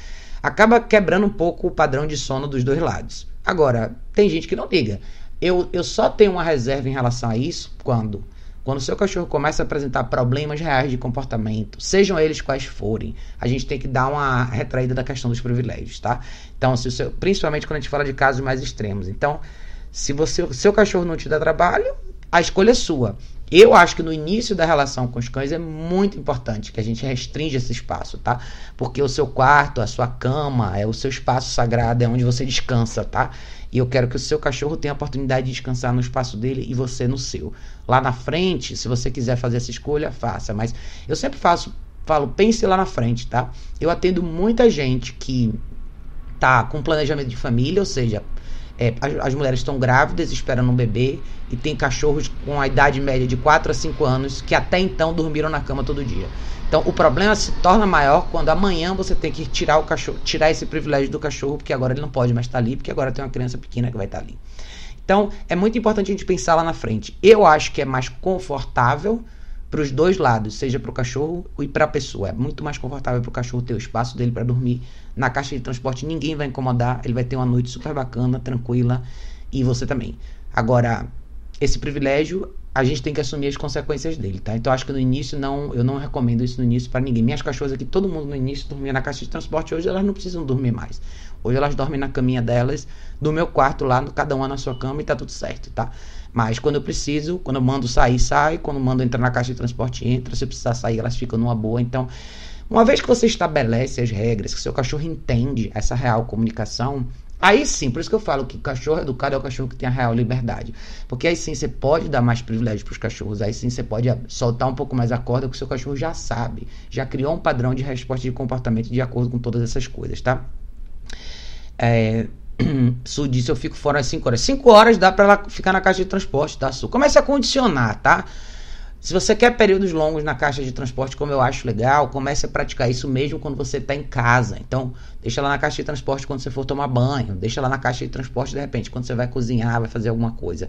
acaba quebrando um pouco o padrão de sono dos dois lados. Agora, tem gente que não liga. Eu, eu só tenho uma reserva em relação a isso quando quando o seu cachorro começa a apresentar problemas reais de comportamento, sejam eles quais forem, a gente tem que dar uma retraída da questão dos privilégios, tá? Então, se seu, principalmente quando a gente fala de casos mais extremos. Então, se você, seu cachorro não te dá trabalho, a escolha é sua. Eu acho que no início da relação com os cães é muito importante que a gente restringe esse espaço, tá? Porque o seu quarto, a sua cama, é o seu espaço sagrado, é onde você descansa, tá? E eu quero que o seu cachorro tenha a oportunidade de descansar no espaço dele e você no seu. Lá na frente, se você quiser fazer essa escolha, faça. Mas eu sempre faço, falo, pense lá na frente, tá? Eu atendo muita gente que tá com planejamento de família, ou seja, é, as, as, mulheres estão grávidas, esperando um bebê, e tem cachorros com a idade média de 4 a 5 anos que até então dormiram na cama todo dia. Então o problema se torna maior quando amanhã você tem que tirar o cachorro, tirar esse privilégio do cachorro, porque agora ele não pode mais estar ali, porque agora tem uma criança pequena que vai estar ali. Então é muito importante a gente pensar lá na frente. Eu acho que é mais confortável para os dois lados, seja para o cachorro e para a pessoa. É muito mais confortável para o cachorro ter o espaço dele para dormir na caixa de transporte. Ninguém vai incomodar, ele vai ter uma noite super bacana, tranquila e você também. Agora, esse privilégio a gente tem que assumir as consequências dele, tá? Então acho que no início não, eu não recomendo isso no início para ninguém. Minhas cachorras aqui, todo mundo no início dormia na caixa de transporte, hoje elas não precisam dormir mais. Hoje elas dormem na caminha delas, do meu quarto lá, cada uma na sua cama e tá tudo certo, tá? Mas quando eu preciso, quando eu mando sair, sai, quando eu mando entrar na caixa de transporte, entra, se precisar sair, elas ficam numa boa. Então, uma vez que você estabelece as regras, que seu cachorro entende essa real comunicação, Aí sim, por isso que eu falo que cachorro educado é o cachorro que tem a real liberdade. Porque aí sim você pode dar mais privilégio para os cachorros, aí sim você pode soltar um pouco mais a corda, que o seu cachorro já sabe, já criou um padrão de resposta de comportamento de acordo com todas essas coisas, tá? É, Su disse eu fico fora às 5 horas. 5 horas dá para ela ficar na caixa de transporte, tá? Su, comece a condicionar, tá? Se você quer períodos longos na caixa de transporte, como eu acho legal, comece a praticar isso mesmo quando você está em casa. Então, deixa lá na caixa de transporte quando você for tomar banho, deixa lá na caixa de transporte de repente quando você vai cozinhar, vai fazer alguma coisa.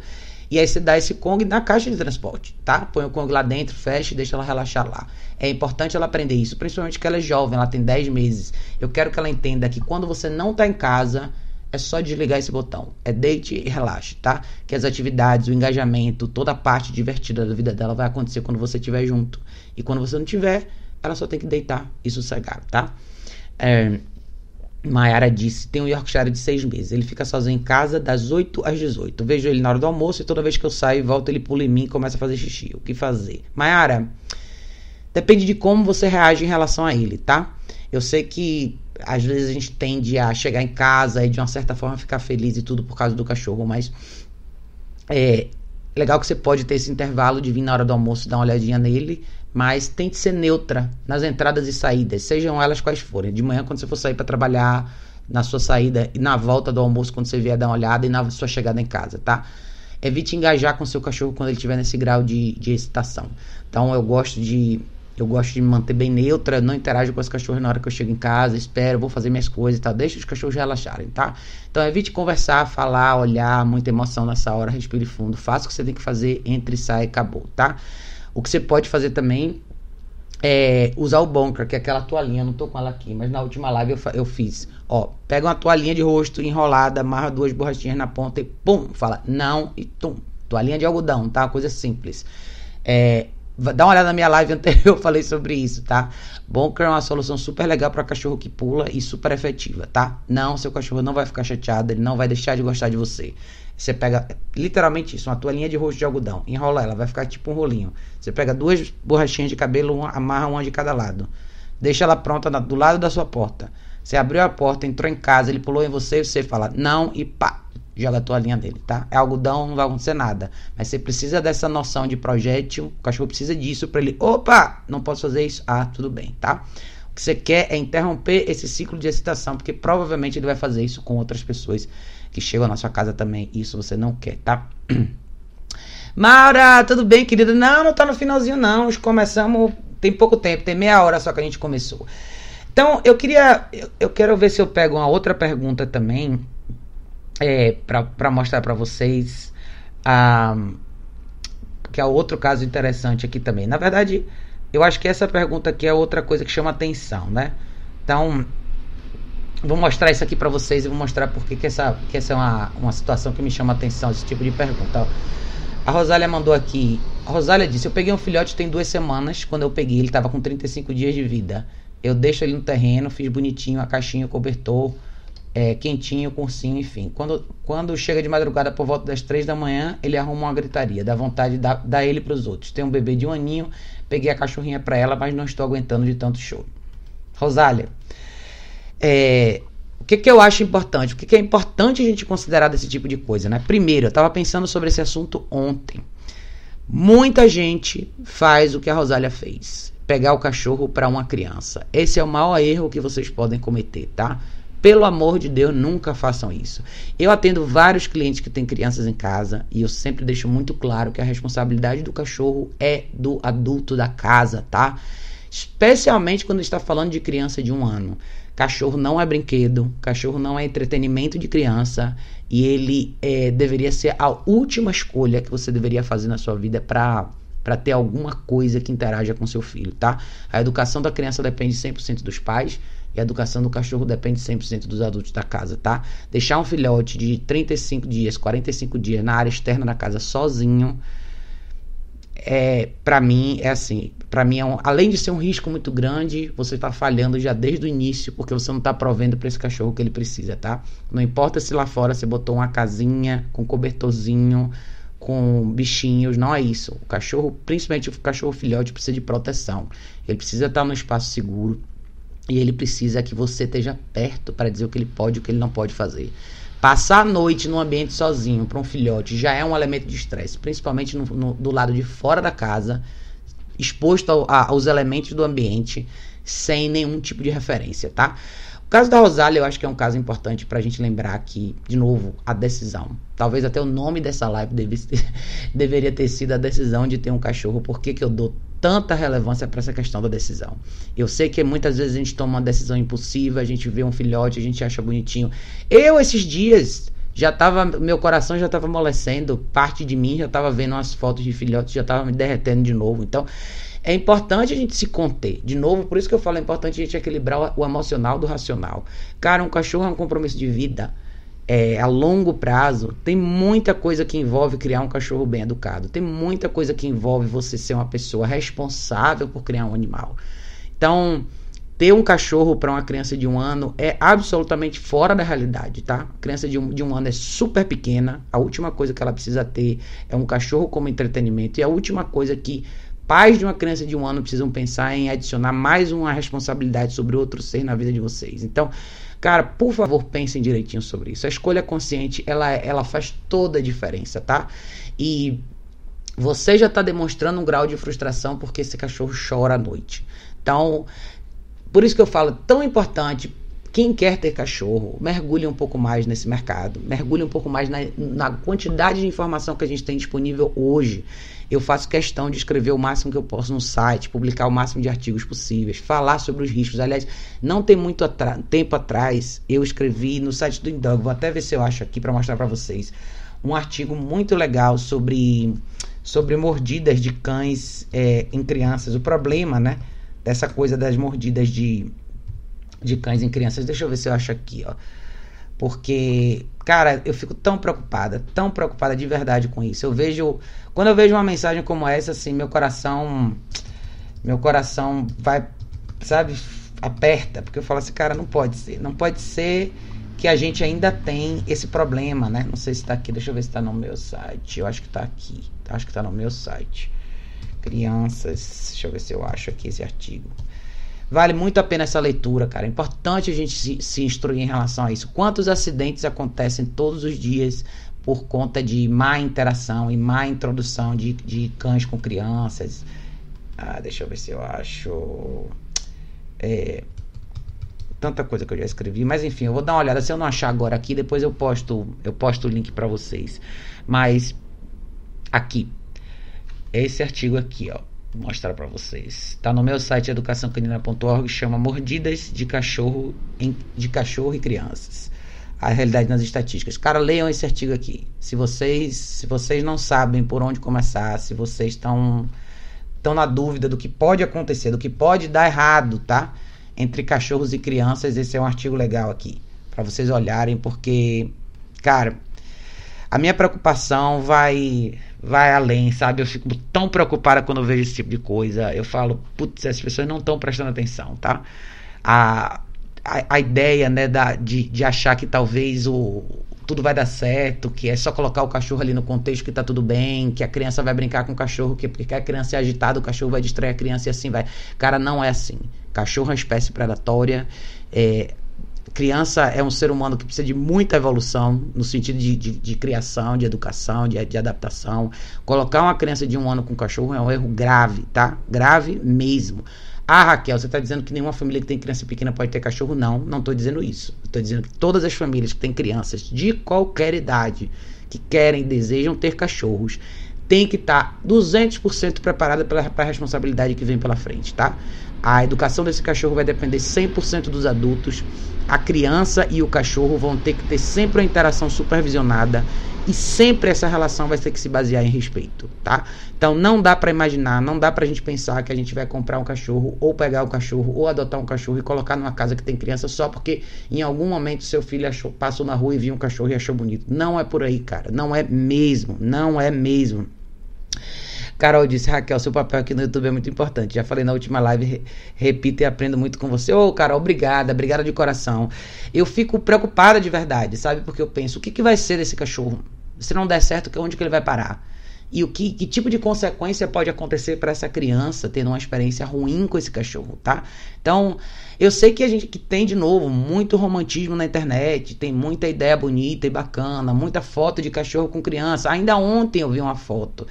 E aí você dá esse Kong na caixa de transporte, tá? Põe o Kong lá dentro, fecha e deixa ela relaxar lá. É importante ela aprender isso, principalmente que ela é jovem, ela tem 10 meses. Eu quero que ela entenda que quando você não está em casa, é só desligar esse botão. É deite e relaxe, tá? Que as atividades, o engajamento, toda a parte divertida da vida dela vai acontecer quando você estiver junto. E quando você não tiver, ela só tem que deitar e sossegar, tá? É, Mayara disse: tem um Yorkshire de seis meses. Ele fica sozinho em casa das 8 às 18. Eu vejo ele na hora do almoço e toda vez que eu saio e volto, ele pula em mim e começa a fazer xixi. O que fazer? Mayara, depende de como você reage em relação a ele, tá? Eu sei que às vezes a gente tende a chegar em casa e de uma certa forma ficar feliz e tudo por causa do cachorro, mas é legal que você pode ter esse intervalo de vir na hora do almoço dar uma olhadinha nele, mas tente ser neutra nas entradas e saídas, sejam elas quais forem. De manhã quando você for sair para trabalhar, na sua saída e na volta do almoço quando você vier dar uma olhada e na sua chegada em casa, tá? Evite engajar com seu cachorro quando ele estiver nesse grau de, de excitação. Então eu gosto de eu gosto de me manter bem neutra, não interajo com os cachorros na hora que eu chego em casa, espero, vou fazer minhas coisas e tal. Deixa os cachorros relaxarem, tá? Então evite conversar, falar, olhar, muita emoção nessa hora, respire fundo. Faça o que você tem que fazer, entre, sai, acabou, tá? O que você pode fazer também é usar o bunker, que é aquela toalhinha, não tô com ela aqui, mas na última live eu, eu fiz. Ó, pega uma toalhinha de rosto enrolada, amarra duas borrachinhas na ponta e pum, fala não e tum. Toalhinha de algodão, tá? Coisa simples. É, Dá uma olhada na minha live anterior, eu falei sobre isso, tá? Bunker é uma solução super legal para cachorro que pula e super efetiva, tá? Não, seu cachorro não vai ficar chateado, ele não vai deixar de gostar de você. Você pega literalmente isso, uma toalhinha de rosto de algodão, enrola ela, vai ficar tipo um rolinho. Você pega duas borrachinhas de cabelo, uma, amarra uma de cada lado. Deixa ela pronta na, do lado da sua porta. Você abriu a porta, entrou em casa, ele pulou em você, você fala não e pá, joga a toalhinha dele, tá? É algodão, não vai acontecer nada. Mas você precisa dessa noção de projétil, o cachorro precisa disso para ele, opa, não posso fazer isso. Ah, tudo bem, tá? O que você quer é interromper esse ciclo de excitação, porque provavelmente ele vai fazer isso com outras pessoas que chegam na sua casa também. Isso você não quer, tá? Maura, tudo bem, querida? Não, não tá no finalzinho, não. Começamos. Tem pouco tempo, tem meia hora só que a gente começou. Então, eu queria. Eu, eu quero ver se eu pego uma outra pergunta também. É, para mostrar para vocês. Ah, que é outro caso interessante aqui também. Na verdade, eu acho que essa pergunta aqui é outra coisa que chama atenção, né? Então, Vou mostrar isso aqui para vocês e vou mostrar porque que essa, que essa é uma, uma situação que me chama atenção, esse tipo de pergunta. A Rosália mandou aqui. A Rosália disse: Eu peguei um filhote tem duas semanas. Quando eu peguei, ele estava com 35 dias de vida. Eu deixo ele no terreno, fiz bonitinho a caixinha, o cobertor, é, quentinho, cursinho, enfim. Quando, quando chega de madrugada por volta das três da manhã, ele arruma uma gritaria, dá vontade de dar, dar ele para os outros. Tem um bebê de um aninho, peguei a cachorrinha para ela, mas não estou aguentando de tanto choro. Rosália, é, o que, que eu acho importante? O que, que é importante a gente considerar desse tipo de coisa, né? Primeiro, eu estava pensando sobre esse assunto ontem. Muita gente faz o que a Rosália fez: pegar o cachorro para uma criança. Esse é o maior erro que vocês podem cometer, tá? Pelo amor de Deus, nunca façam isso. Eu atendo vários clientes que têm crianças em casa e eu sempre deixo muito claro que a responsabilidade do cachorro é do adulto da casa, tá? Especialmente quando está falando de criança de um ano. Cachorro não é brinquedo, cachorro não é entretenimento de criança e ele é, deveria ser a última escolha que você deveria fazer na sua vida para para ter alguma coisa que interaja com seu filho, tá? A educação da criança depende 100% dos pais e a educação do cachorro depende 100% dos adultos da casa, tá? Deixar um filhote de 35 dias, 45 dias na área externa da casa sozinho é, para mim é assim, para mim é um, além de ser um risco muito grande, você está falhando já desde o início porque você não está provendo para esse cachorro que ele precisa, tá? Não importa se lá fora você botou uma casinha com cobertorzinho, com bichinhos, não é isso. O cachorro, principalmente o cachorro filhote, precisa de proteção. Ele precisa estar no espaço seguro e ele precisa que você esteja perto para dizer o que ele pode e o que ele não pode fazer. Passar a noite num ambiente sozinho para um filhote já é um elemento de estresse, principalmente no, no, do lado de fora da casa, exposto ao, a, aos elementos do ambiente, sem nenhum tipo de referência, tá? O caso da Rosália eu acho que é um caso importante para a gente lembrar que, de novo, a decisão. Talvez até o nome dessa live deve, deveria ter sido a decisão de ter um cachorro. Por que, que eu dou tanta relevância para essa questão da decisão. Eu sei que muitas vezes a gente toma uma decisão impulsiva, a gente vê um filhote, a gente acha bonitinho. Eu, esses dias, já tava. Meu coração já estava amolecendo, parte de mim já estava vendo umas fotos de filhotes, já estava me derretendo de novo. Então. É importante a gente se conter. De novo, por isso que eu falo, é importante a gente equilibrar o emocional do racional. Cara, um cachorro é um compromisso de vida é, a longo prazo, tem muita coisa que envolve criar um cachorro bem educado. Tem muita coisa que envolve você ser uma pessoa responsável por criar um animal. Então, ter um cachorro para uma criança de um ano é absolutamente fora da realidade, tá? A criança de um, de um ano é super pequena. A última coisa que ela precisa ter é um cachorro como entretenimento. E a última coisa que pais de uma criança de um ano precisam pensar em adicionar mais uma responsabilidade sobre outro ser na vida de vocês. Então, Cara, por favor, pensem direitinho sobre isso. A escolha consciente, ela, ela faz toda a diferença, tá? E você já está demonstrando um grau de frustração porque esse cachorro chora à noite. Então, por isso que eu falo, tão importante quem quer ter cachorro, mergulhe um pouco mais nesse mercado, mergulhe um pouco mais na, na, quantidade de informação que a gente tem disponível hoje. Eu faço questão de escrever o máximo que eu posso no site, publicar o máximo de artigos possíveis, falar sobre os riscos. Aliás, não tem muito tempo atrás, eu escrevi no site do Indog, vou até ver se eu acho aqui para mostrar para vocês, um artigo muito legal sobre, sobre mordidas de cães é, em crianças. O problema, né, dessa coisa das mordidas de de cães em crianças. Deixa eu ver se eu acho aqui, ó. Porque, cara, eu fico tão preocupada, tão preocupada de verdade com isso. Eu vejo, quando eu vejo uma mensagem como essa, assim, meu coração, meu coração vai, sabe, aperta, porque eu falo assim, cara, não pode ser, não pode ser que a gente ainda tem esse problema, né? Não sei se está aqui, deixa eu ver se está no meu site. Eu acho que está aqui, acho que está no meu site. Crianças, deixa eu ver se eu acho aqui esse artigo. Vale muito a pena essa leitura, cara. É importante a gente se, se instruir em relação a isso. Quantos acidentes acontecem todos os dias por conta de má interação e má introdução de, de cães com crianças? Ah, deixa eu ver se eu acho. É, tanta coisa que eu já escrevi, mas enfim, eu vou dar uma olhada. Se eu não achar agora aqui, depois eu posto, eu posto o link para vocês. Mas aqui, esse artigo aqui, ó mostrar para vocês. Está no meu site educaçãocanina.org, chama Mordidas de cachorro em, de cachorro e crianças. A realidade nas estatísticas. Cara, leiam esse artigo aqui. Se vocês, se vocês não sabem por onde começar, se vocês estão estão na dúvida do que pode acontecer, do que pode dar errado, tá? Entre cachorros e crianças, esse é um artigo legal aqui para vocês olharem, porque cara, a minha preocupação vai vai além, sabe? Eu fico tão preocupada quando eu vejo esse tipo de coisa. Eu falo, putz, as pessoas não estão prestando atenção, tá? A, a, a, ideia, né, da, de, de achar que talvez o, tudo vai dar certo, que é só colocar o cachorro ali no contexto que tá tudo bem, que a criança vai brincar com o cachorro, que porque a criança é agitada, o cachorro vai distrair a criança e assim vai. Cara, não é assim. Cachorro é uma espécie predatória. É, criança é um ser humano que precisa de muita evolução no sentido de, de, de criação, de educação, de, de, adaptação. Colocar uma criança de um ano com um cachorro é um erro grave, tá? Grave mesmo. Ah, Raquel, você está dizendo que nenhuma família que tem criança pequena pode ter cachorro? Não, não estou dizendo isso. Estou dizendo que todas as famílias que têm crianças de qualquer idade que querem, desejam ter cachorros, tem que estar tá 200% preparada para a responsabilidade que vem pela frente, tá? A educação desse cachorro vai depender 100% dos adultos a criança e o cachorro vão ter que ter sempre uma interação supervisionada e sempre essa relação vai ter que se basear em respeito, tá? Então não dá para imaginar, não dá pra gente pensar que a gente vai comprar um cachorro ou pegar um cachorro ou adotar um cachorro e colocar numa casa que tem criança só porque em algum momento seu filho achou, passou na rua e viu um cachorro e achou bonito. Não é por aí, cara. Não é mesmo, não é mesmo. Carol disse, Raquel, seu papel aqui no YouTube é muito importante. Já falei na última live, re repito e aprendo muito com você. Ô, oh, Carol, obrigada, obrigada de coração. Eu fico preocupada de verdade, sabe? Porque eu penso, o que, que vai ser desse cachorro? Se não der certo, onde que ele vai parar? E o que, que tipo de consequência pode acontecer para essa criança tendo uma experiência ruim com esse cachorro, tá? Então, eu sei que a gente que tem de novo muito romantismo na internet, tem muita ideia bonita e bacana, muita foto de cachorro com criança. Ainda ontem eu vi uma foto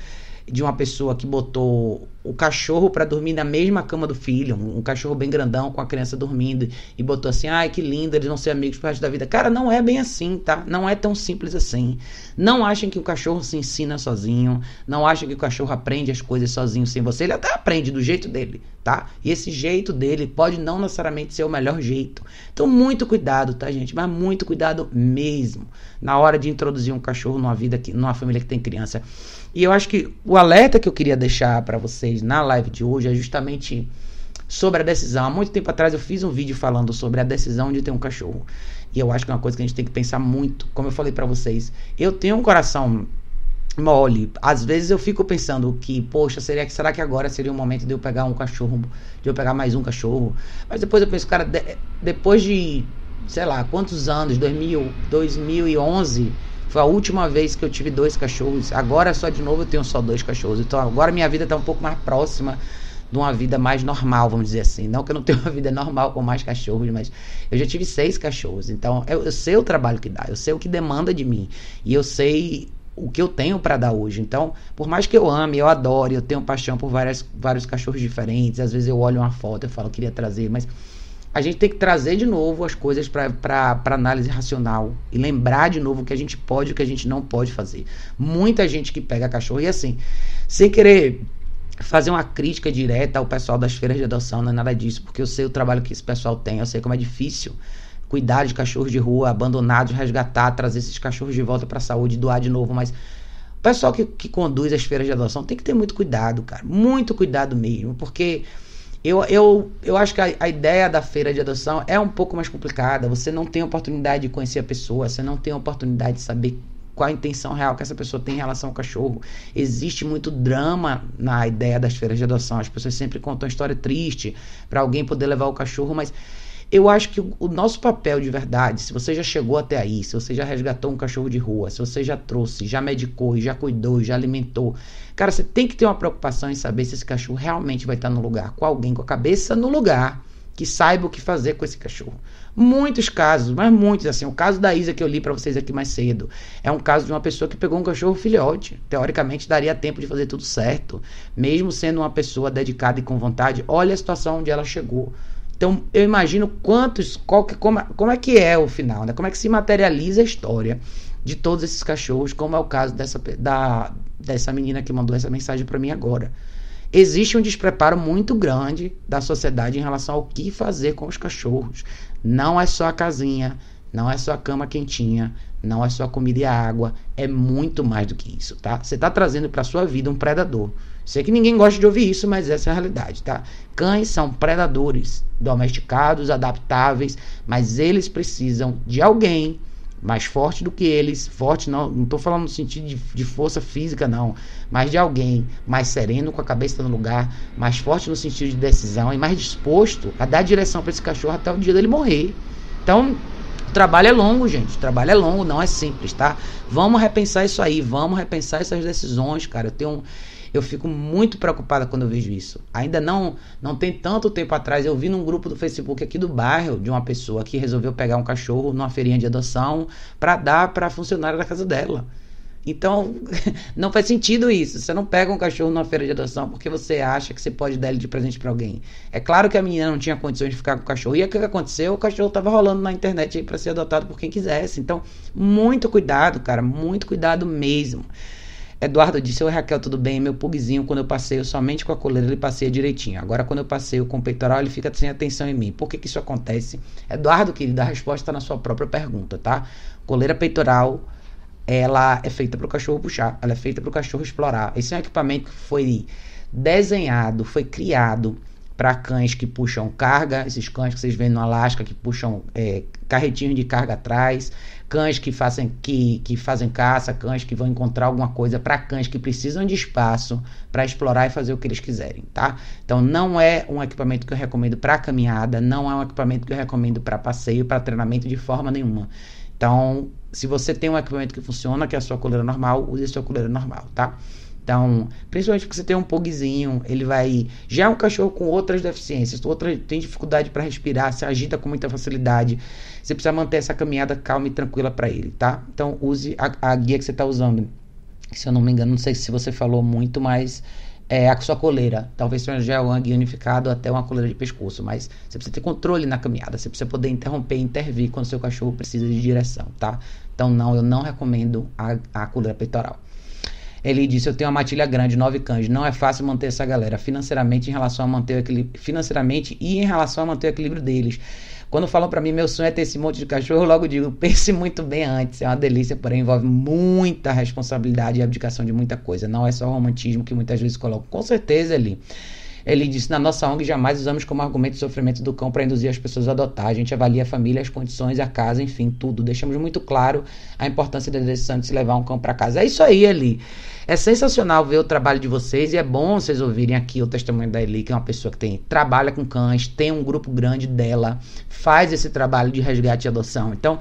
de uma pessoa que botou o cachorro para dormir na mesma cama do filho, um, um, cachorro bem grandão com a criança dormindo e botou assim: "Ai, que lindo, eles vão ser amigos pro resto da vida". Cara, não é bem assim, tá? Não é tão simples assim. Não achem que o cachorro se ensina sozinho, não achem que o cachorro aprende as coisas sozinho sem você, ele até aprende do jeito dele, tá? E esse jeito dele pode não necessariamente ser o melhor jeito. Então, muito cuidado, tá, gente? Mas muito cuidado mesmo na hora de introduzir um cachorro numa vida que numa família que tem criança. E eu acho que o alerta que eu queria deixar para vocês na live de hoje é justamente sobre a decisão. Há muito tempo atrás eu fiz um vídeo falando sobre a decisão de ter um cachorro. E eu acho que é uma coisa que a gente tem que pensar muito. Como eu falei para vocês, eu tenho um coração mole. Às vezes eu fico pensando que, poxa, seria, será que agora seria o momento de eu pegar um cachorro, de eu pegar mais um cachorro? Mas depois eu penso, cara, de, depois de, sei lá, quantos anos, 2000, 2011 foi a última vez que eu tive dois cachorros. Agora só de novo eu tenho só dois cachorros. Então agora minha vida está um pouco mais próxima de uma vida mais normal, vamos dizer assim. Não que eu não tenha uma vida normal com mais cachorros, mas eu já tive seis cachorros. Então eu, eu sei o trabalho que dá, eu sei o que demanda de mim. E eu sei o que eu tenho para dar hoje. Então, por mais que eu ame, eu adore, eu tenho paixão por várias, vários cachorros diferentes. Às vezes eu olho uma foto e falo, queria trazer, mas a gente tem que trazer de novo as coisas para análise racional e lembrar de novo o que a gente pode e o que a gente não pode fazer. Muita gente que pega cachorro e assim, sem querer fazer uma crítica direta ao pessoal das feiras de adoção, não é nada disso, porque eu sei o trabalho que esse pessoal tem, eu sei como é difícil cuidar de cachorros de rua abandonados, resgatar, trazer esses cachorros de volta para a saúde, doar de novo, mas o pessoal que, que conduz as feiras de adoção tem que ter muito cuidado, cara, muito cuidado mesmo, porque Eu, eu, eu acho que a, a, ideia da feira de adoção é um pouco mais complicada. Você não tem oportunidade de conhecer a pessoa, você não tem oportunidade de saber qual a intenção real que essa pessoa tem em relação ao cachorro. Existe muito drama na ideia das feiras de adoção. As pessoas sempre contam uma história triste para alguém poder levar o cachorro, mas eu acho que o nosso papel de verdade, se você já chegou até aí, se você já resgatou um cachorro de rua, se você já trouxe, já medicou, já cuidou, já alimentou, cara, você tem que ter uma preocupação em saber se esse cachorro realmente vai estar no lugar, com alguém com a cabeça no lugar, que saiba o que fazer com esse cachorro. Muitos casos, mas muitos, assim, o caso da Isa que eu li para vocês aqui mais cedo, é um caso de uma pessoa que pegou um cachorro filhote. Teoricamente daria tempo de fazer tudo certo, mesmo sendo uma pessoa dedicada e com vontade. Olha a situação onde ela chegou. Então, eu imagino quantos, qual que, como, como é que é o final, né? Como é que se materializa a história de todos esses cachorros, como é o caso dessa, da, dessa menina que mandou essa mensagem para mim agora existe um despreparo muito grande da sociedade em relação ao que fazer com os cachorros. Não é só a casinha, não é só a cama quentinha, não é só a comida e a água, é muito mais do que isso, tá? Você está trazendo para sua vida um predador. Sei que ninguém gosta de ouvir isso, mas essa é a realidade, tá? Cães são predadores, domesticados, adaptáveis, mas eles precisam de alguém mais forte do que eles, forte não, não estou falando no sentido de, de, força física não, mas de alguém mais sereno, com a cabeça no lugar, mais forte no sentido de decisão e mais disposto a dar direção para esse cachorro até o dia dele morrer. Então, o trabalho é longo, gente, o trabalho é longo, não é simples, tá? Vamos repensar isso aí, vamos repensar essas decisões, cara. Eu tenho eu fico muito preocupada quando eu vejo isso. Ainda não não tem tanto tempo atrás, eu vi num grupo do Facebook aqui do bairro de uma pessoa que resolveu pegar um cachorro numa feirinha de adoção para dar para funcionária da casa dela. Então, não faz sentido isso. Você não pega um cachorro numa feira de adoção porque você acha que você pode dar ele de presente para alguém. É claro que a menina não tinha condições de ficar com o cachorro. E o que aconteceu? O cachorro estava rolando na internet para ser adotado por quem quisesse. Então, muito cuidado, cara. Muito cuidado mesmo. Eduardo disse: Oi Raquel, tudo bem? Meu pugzinho, quando eu passeio somente com a coleira, ele passeia direitinho. Agora, quando eu passeio com o peitoral, ele fica sem atenção em mim. Por que, que isso acontece? Eduardo, querido, a resposta está na sua própria pergunta, tá? Coleira peitoral, ela é feita para o cachorro puxar, ela é feita para o cachorro explorar. Esse é um equipamento que foi desenhado, foi criado para cães que puxam carga, esses cães que vocês veem no Alasca que puxam é, de carga atrás, cães que fazem, que, que fazem caça, cães que vão encontrar alguma coisa, para cães que precisam de espaço para explorar e fazer o que eles quiserem, tá? Então não é um equipamento que eu recomendo para caminhada, não é um equipamento que eu recomendo para passeio, para treinamento de forma nenhuma. Então, se você tem um equipamento que funciona, que é a sua coleira normal, use a sua coleira normal, tá? Então, principalmente porque você tem um pugzinho, ele vai. Já é um cachorro com outras deficiências, outra, tem dificuldade para respirar, se agita com muita facilidade. Você precisa manter essa caminhada calma e tranquila para ele, tá? Então, use a, a guia que você está usando. Se eu não me engano, não sei se você falou muito, mas é a sua coleira. Talvez seja uma guia unificado até uma coleira de pescoço, mas você precisa ter controle na caminhada, você precisa poder interromper e intervir quando seu cachorro precisa de direção, tá? Então, não, eu não recomendo a, a coleira peitoral. Ele disse: Eu tenho uma matilha grande, nove cães. Não é fácil manter essa galera financeiramente em relação a manter o equilíbrio, financeiramente e em relação a manter o equilíbrio deles. Quando falam para mim, meu sonho é ter esse monte de cachorro, eu logo digo, pense muito bem antes. É uma delícia, porém envolve muita responsabilidade e abdicação de muita coisa. Não é só romantismo que muitas vezes colocam. Com certeza, ele ele disse: Na nossa ONG jamais usamos como argumento o sofrimento do cão para induzir as pessoas a adotar. A gente avalia a família, as condições, a casa, enfim, tudo. Deixamos muito claro a importância da decisão de se levar um cão para casa. É isso aí, Eli. É sensacional ver o trabalho de vocês e é bom vocês ouvirem aqui o testemunho da Eli, que é uma pessoa que tem trabalha com cães, tem um grupo grande dela, faz esse trabalho de resgate e adoção. Então,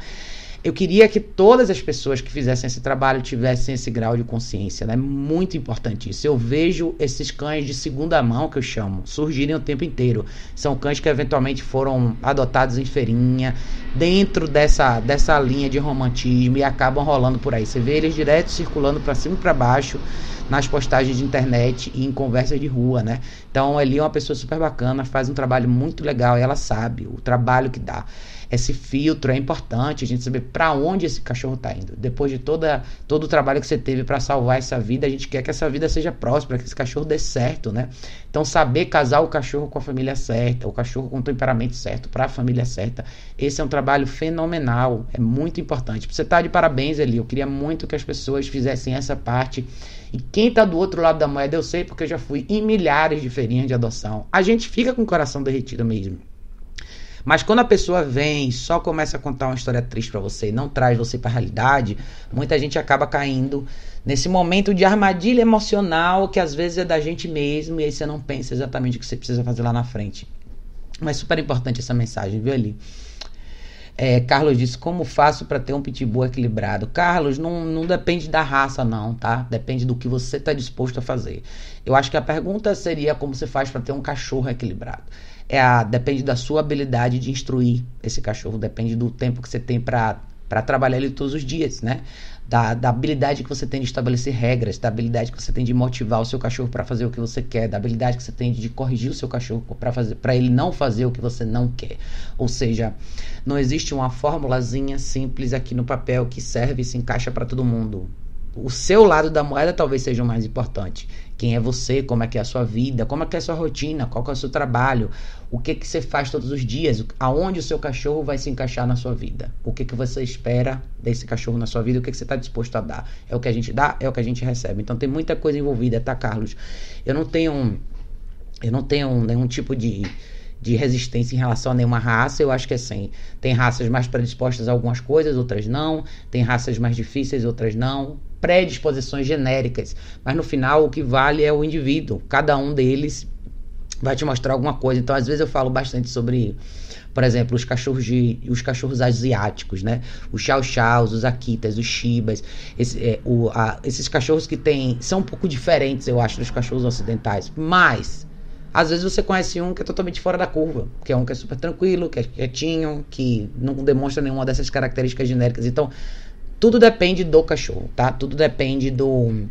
eu queria que todas as pessoas que fizessem esse trabalho tivessem esse grau de consciência, né? Muito importante isso. Eu vejo esses cães de segunda mão, que eu chamo, surgirem o tempo inteiro. São cães que eventualmente foram adotados em feirinha, dentro dessa, dessa linha de romantismo e acabam rolando por aí. Você vê eles direto circulando para cima e para baixo nas postagens de internet e em conversas de rua, né? Então, ele é uma pessoa super bacana, faz um trabalho muito legal e ela sabe o trabalho que dá. Esse filtro é importante, a gente saber para onde esse cachorro está indo. Depois de toda, todo o trabalho que você teve para salvar essa vida, a gente quer que essa vida seja próspera, que esse cachorro dê certo, né? Então, saber casar o cachorro com a família certa, o cachorro com o temperamento certo, para a família certa, esse é um trabalho fenomenal, é muito importante. Você tá de parabéns ali, eu queria muito que as pessoas fizessem essa parte. E quem está do outro lado da moeda, eu sei porque eu já fui em milhares de feirinhas de adoção. A gente fica com o coração derretido mesmo. Mas quando a pessoa vem e só começa a contar uma história triste para você e não traz você para a realidade, muita gente acaba caindo nesse momento de armadilha emocional que às vezes é da gente mesmo e aí você não pensa exatamente o que você precisa fazer lá na frente. Mas super importante essa mensagem, viu ali? É, Carlos disse: Como faço para ter um pitbull equilibrado? Carlos, não, não depende da raça, não, tá? Depende do que você está disposto a fazer. Eu acho que a pergunta seria: Como você faz para ter um cachorro equilibrado? É a, depende da sua habilidade de instruir esse cachorro, depende do tempo que você tem para trabalhar ele todos os dias, né? Da, da habilidade que você tem de estabelecer regras, da habilidade que você tem de motivar o seu cachorro para fazer o que você quer, da habilidade que você tem de corrigir o seu cachorro para fazer para ele não fazer o que você não quer. Ou seja, não existe uma formulazinha simples aqui no papel que serve e se encaixa para todo mundo o seu lado da moeda talvez seja o mais importante. Quem é você, como é que é a sua vida, como é que é a sua rotina, qual é o seu trabalho, o que que você faz todos os dias, aonde o seu cachorro vai se encaixar na sua vida, o que que você espera desse cachorro na sua vida, o que que você está disposto a dar. É o que a gente dá, é o que a gente recebe. Então tem muita coisa envolvida, tá, Carlos? Eu não tenho, eu não tenho nenhum tipo de de resistência em relação a nenhuma raça. Eu acho que assim, tem raças mais predispostas a algumas coisas, outras não. Tem raças mais difíceis, outras não predisposições genéricas, mas no final o que vale é o indivíduo. Cada um deles vai te mostrar alguma coisa. Então, às vezes eu falo bastante sobre, por exemplo, os cachorros de os cachorros asiáticos, né? Os chow chows, os akitas, os shibas, esse, é, o, a, esses cachorros que tem são um pouco diferentes, eu acho, dos cachorros ocidentais, mas às vezes você conhece um que é totalmente fora da curva, que é um que é super tranquilo, que é quietinho, que não demonstra nenhuma dessas características genéricas. Então, tudo depende do cachorro, tá? Tudo depende do,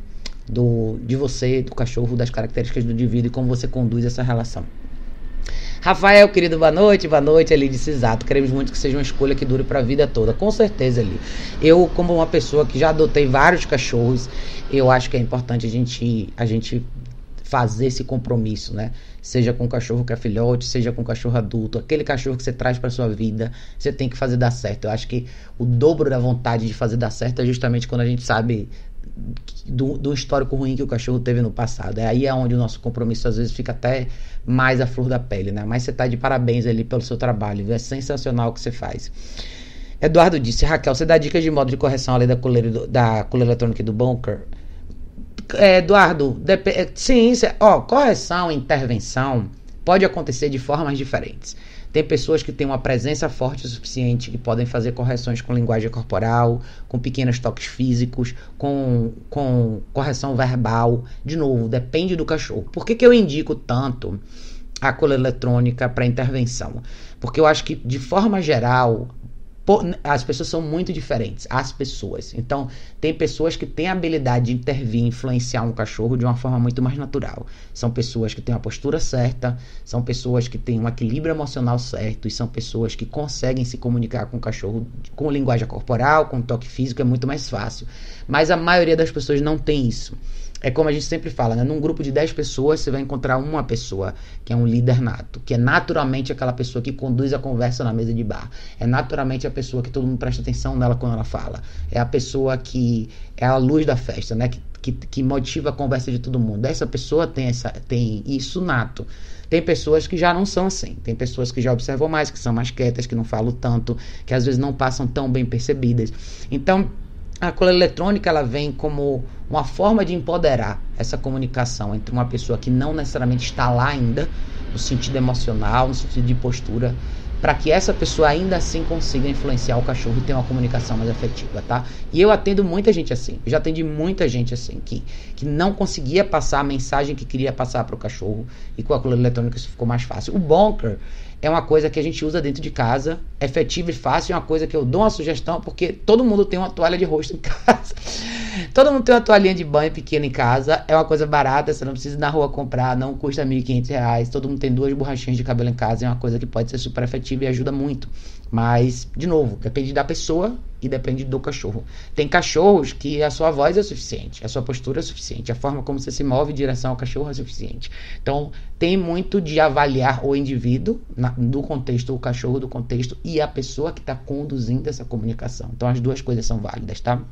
do de você, do cachorro, das características do indivíduo e como você conduz essa relação. Rafael, querido, boa noite, boa noite. Ele disse exato. Queremos muito que seja uma escolha que dure para a vida toda. Com certeza, ali. Eu, como uma pessoa que já adotei vários cachorros, eu acho que é importante a gente, a gente fazer esse compromisso, né? Seja com o cachorro que é filhote, seja com o cachorro adulto, aquele cachorro que você traz para sua vida, você tem que fazer dar certo. Eu acho que o dobro da vontade de fazer dar certo é justamente quando a gente sabe do, do histórico ruim que o cachorro teve no passado. É aí é onde o nosso compromisso às vezes fica até mais à flor da pele, né? Mas você tá de parabéns ali pelo seu trabalho, viu? é sensacional o que você faz. Eduardo disse, Raquel, você dá dicas de modo de correção além da coleira, da coleira eletrônica do bunker? É, Eduardo, é, sim, ó, correção, intervenção pode acontecer de formas diferentes. Tem pessoas que têm uma presença forte o suficiente que podem fazer correções com linguagem corporal, com pequenos toques físicos, com, com correção verbal. De novo, depende do cachorro. Por que, que eu indico tanto a cola eletrônica para intervenção? Porque eu acho que, de forma geral, as pessoas são muito diferentes, as pessoas. Então, tem pessoas que têm a habilidade de intervir, influenciar um cachorro de uma forma muito mais natural. São pessoas que têm a postura certa, são pessoas que têm um equilíbrio emocional certo e são pessoas que conseguem se comunicar com o cachorro com linguagem corporal, com toque físico, é muito mais fácil. Mas a maioria das pessoas não tem isso é como a gente sempre fala, né? Num grupo de 10 pessoas, você vai encontrar uma pessoa que é um líder nato, que é naturalmente aquela pessoa que conduz a conversa na mesa de bar. É naturalmente a pessoa que todo mundo presta atenção nela quando ela fala. É a pessoa que é a luz da festa, né? Que, que, que motiva a conversa de todo mundo. Essa pessoa tem, essa, tem isso nato. Tem pessoas que já não são assim. Tem pessoas que já observam mais, que são mais quietas, que não falam tanto, que às vezes não passam tão bem percebidas. Então, a coleira eletrônica ela vem como uma forma de empoderar essa comunicação entre uma pessoa que não necessariamente está lá ainda, no sentido emocional, no sentido de postura, para que essa pessoa ainda assim consiga influenciar o cachorro e ter uma comunicação mais efetiva, tá? E eu atendo muita gente assim. Eu já atendi muita gente assim que, que não conseguia passar a mensagem que queria passar para o cachorro e com a coleira eletrônica isso ficou mais fácil. O bonker é uma coisa que a gente usa dentro de casa, efetiva e fácil, é uma coisa que eu dou uma sugestão porque todo mundo tem uma toalha de rosto em casa. Todo mundo tem uma toalhinha de banho pequena em casa. É uma coisa barata, você não precisa ir na rua comprar, não custa R$ 1.500. Todo mundo tem duas borrachinhas de cabelo em casa. É uma coisa que pode ser super efetiva e ajuda muito. Mas, de novo, depende da pessoa e depende do cachorro. Tem cachorros que a sua voz é suficiente, a sua postura é suficiente, a forma como você se move em direção ao cachorro é suficiente. Então, tem muito de avaliar o indivíduo na, do contexto, o cachorro do contexto e a pessoa que está conduzindo essa comunicação. Então, as duas coisas são válidas, tá?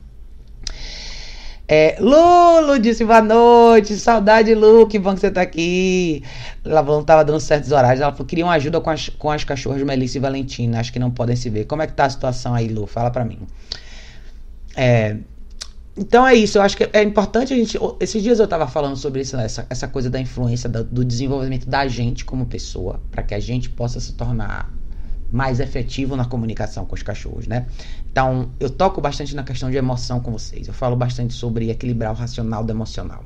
É, Lulu disse boa noite, saudade, Lu, que bom que você tá aqui. Ela não tava dando certos horários. Ela falou: queria uma ajuda com as, com as cachorras Melissa e Valentina. Acho que não podem se ver. Como é que tá a situação aí, Lu? Fala pra mim. É, então é isso, eu acho que é importante a gente. Esses dias eu tava falando sobre isso, né, essa, essa coisa da influência, do, do desenvolvimento da gente como pessoa, para que a gente possa se tornar mais efetivo na comunicação com os cachorros, né? Então, eu toco bastante na questão de emoção com vocês. Eu falo bastante sobre equilibrar o racional do emocional.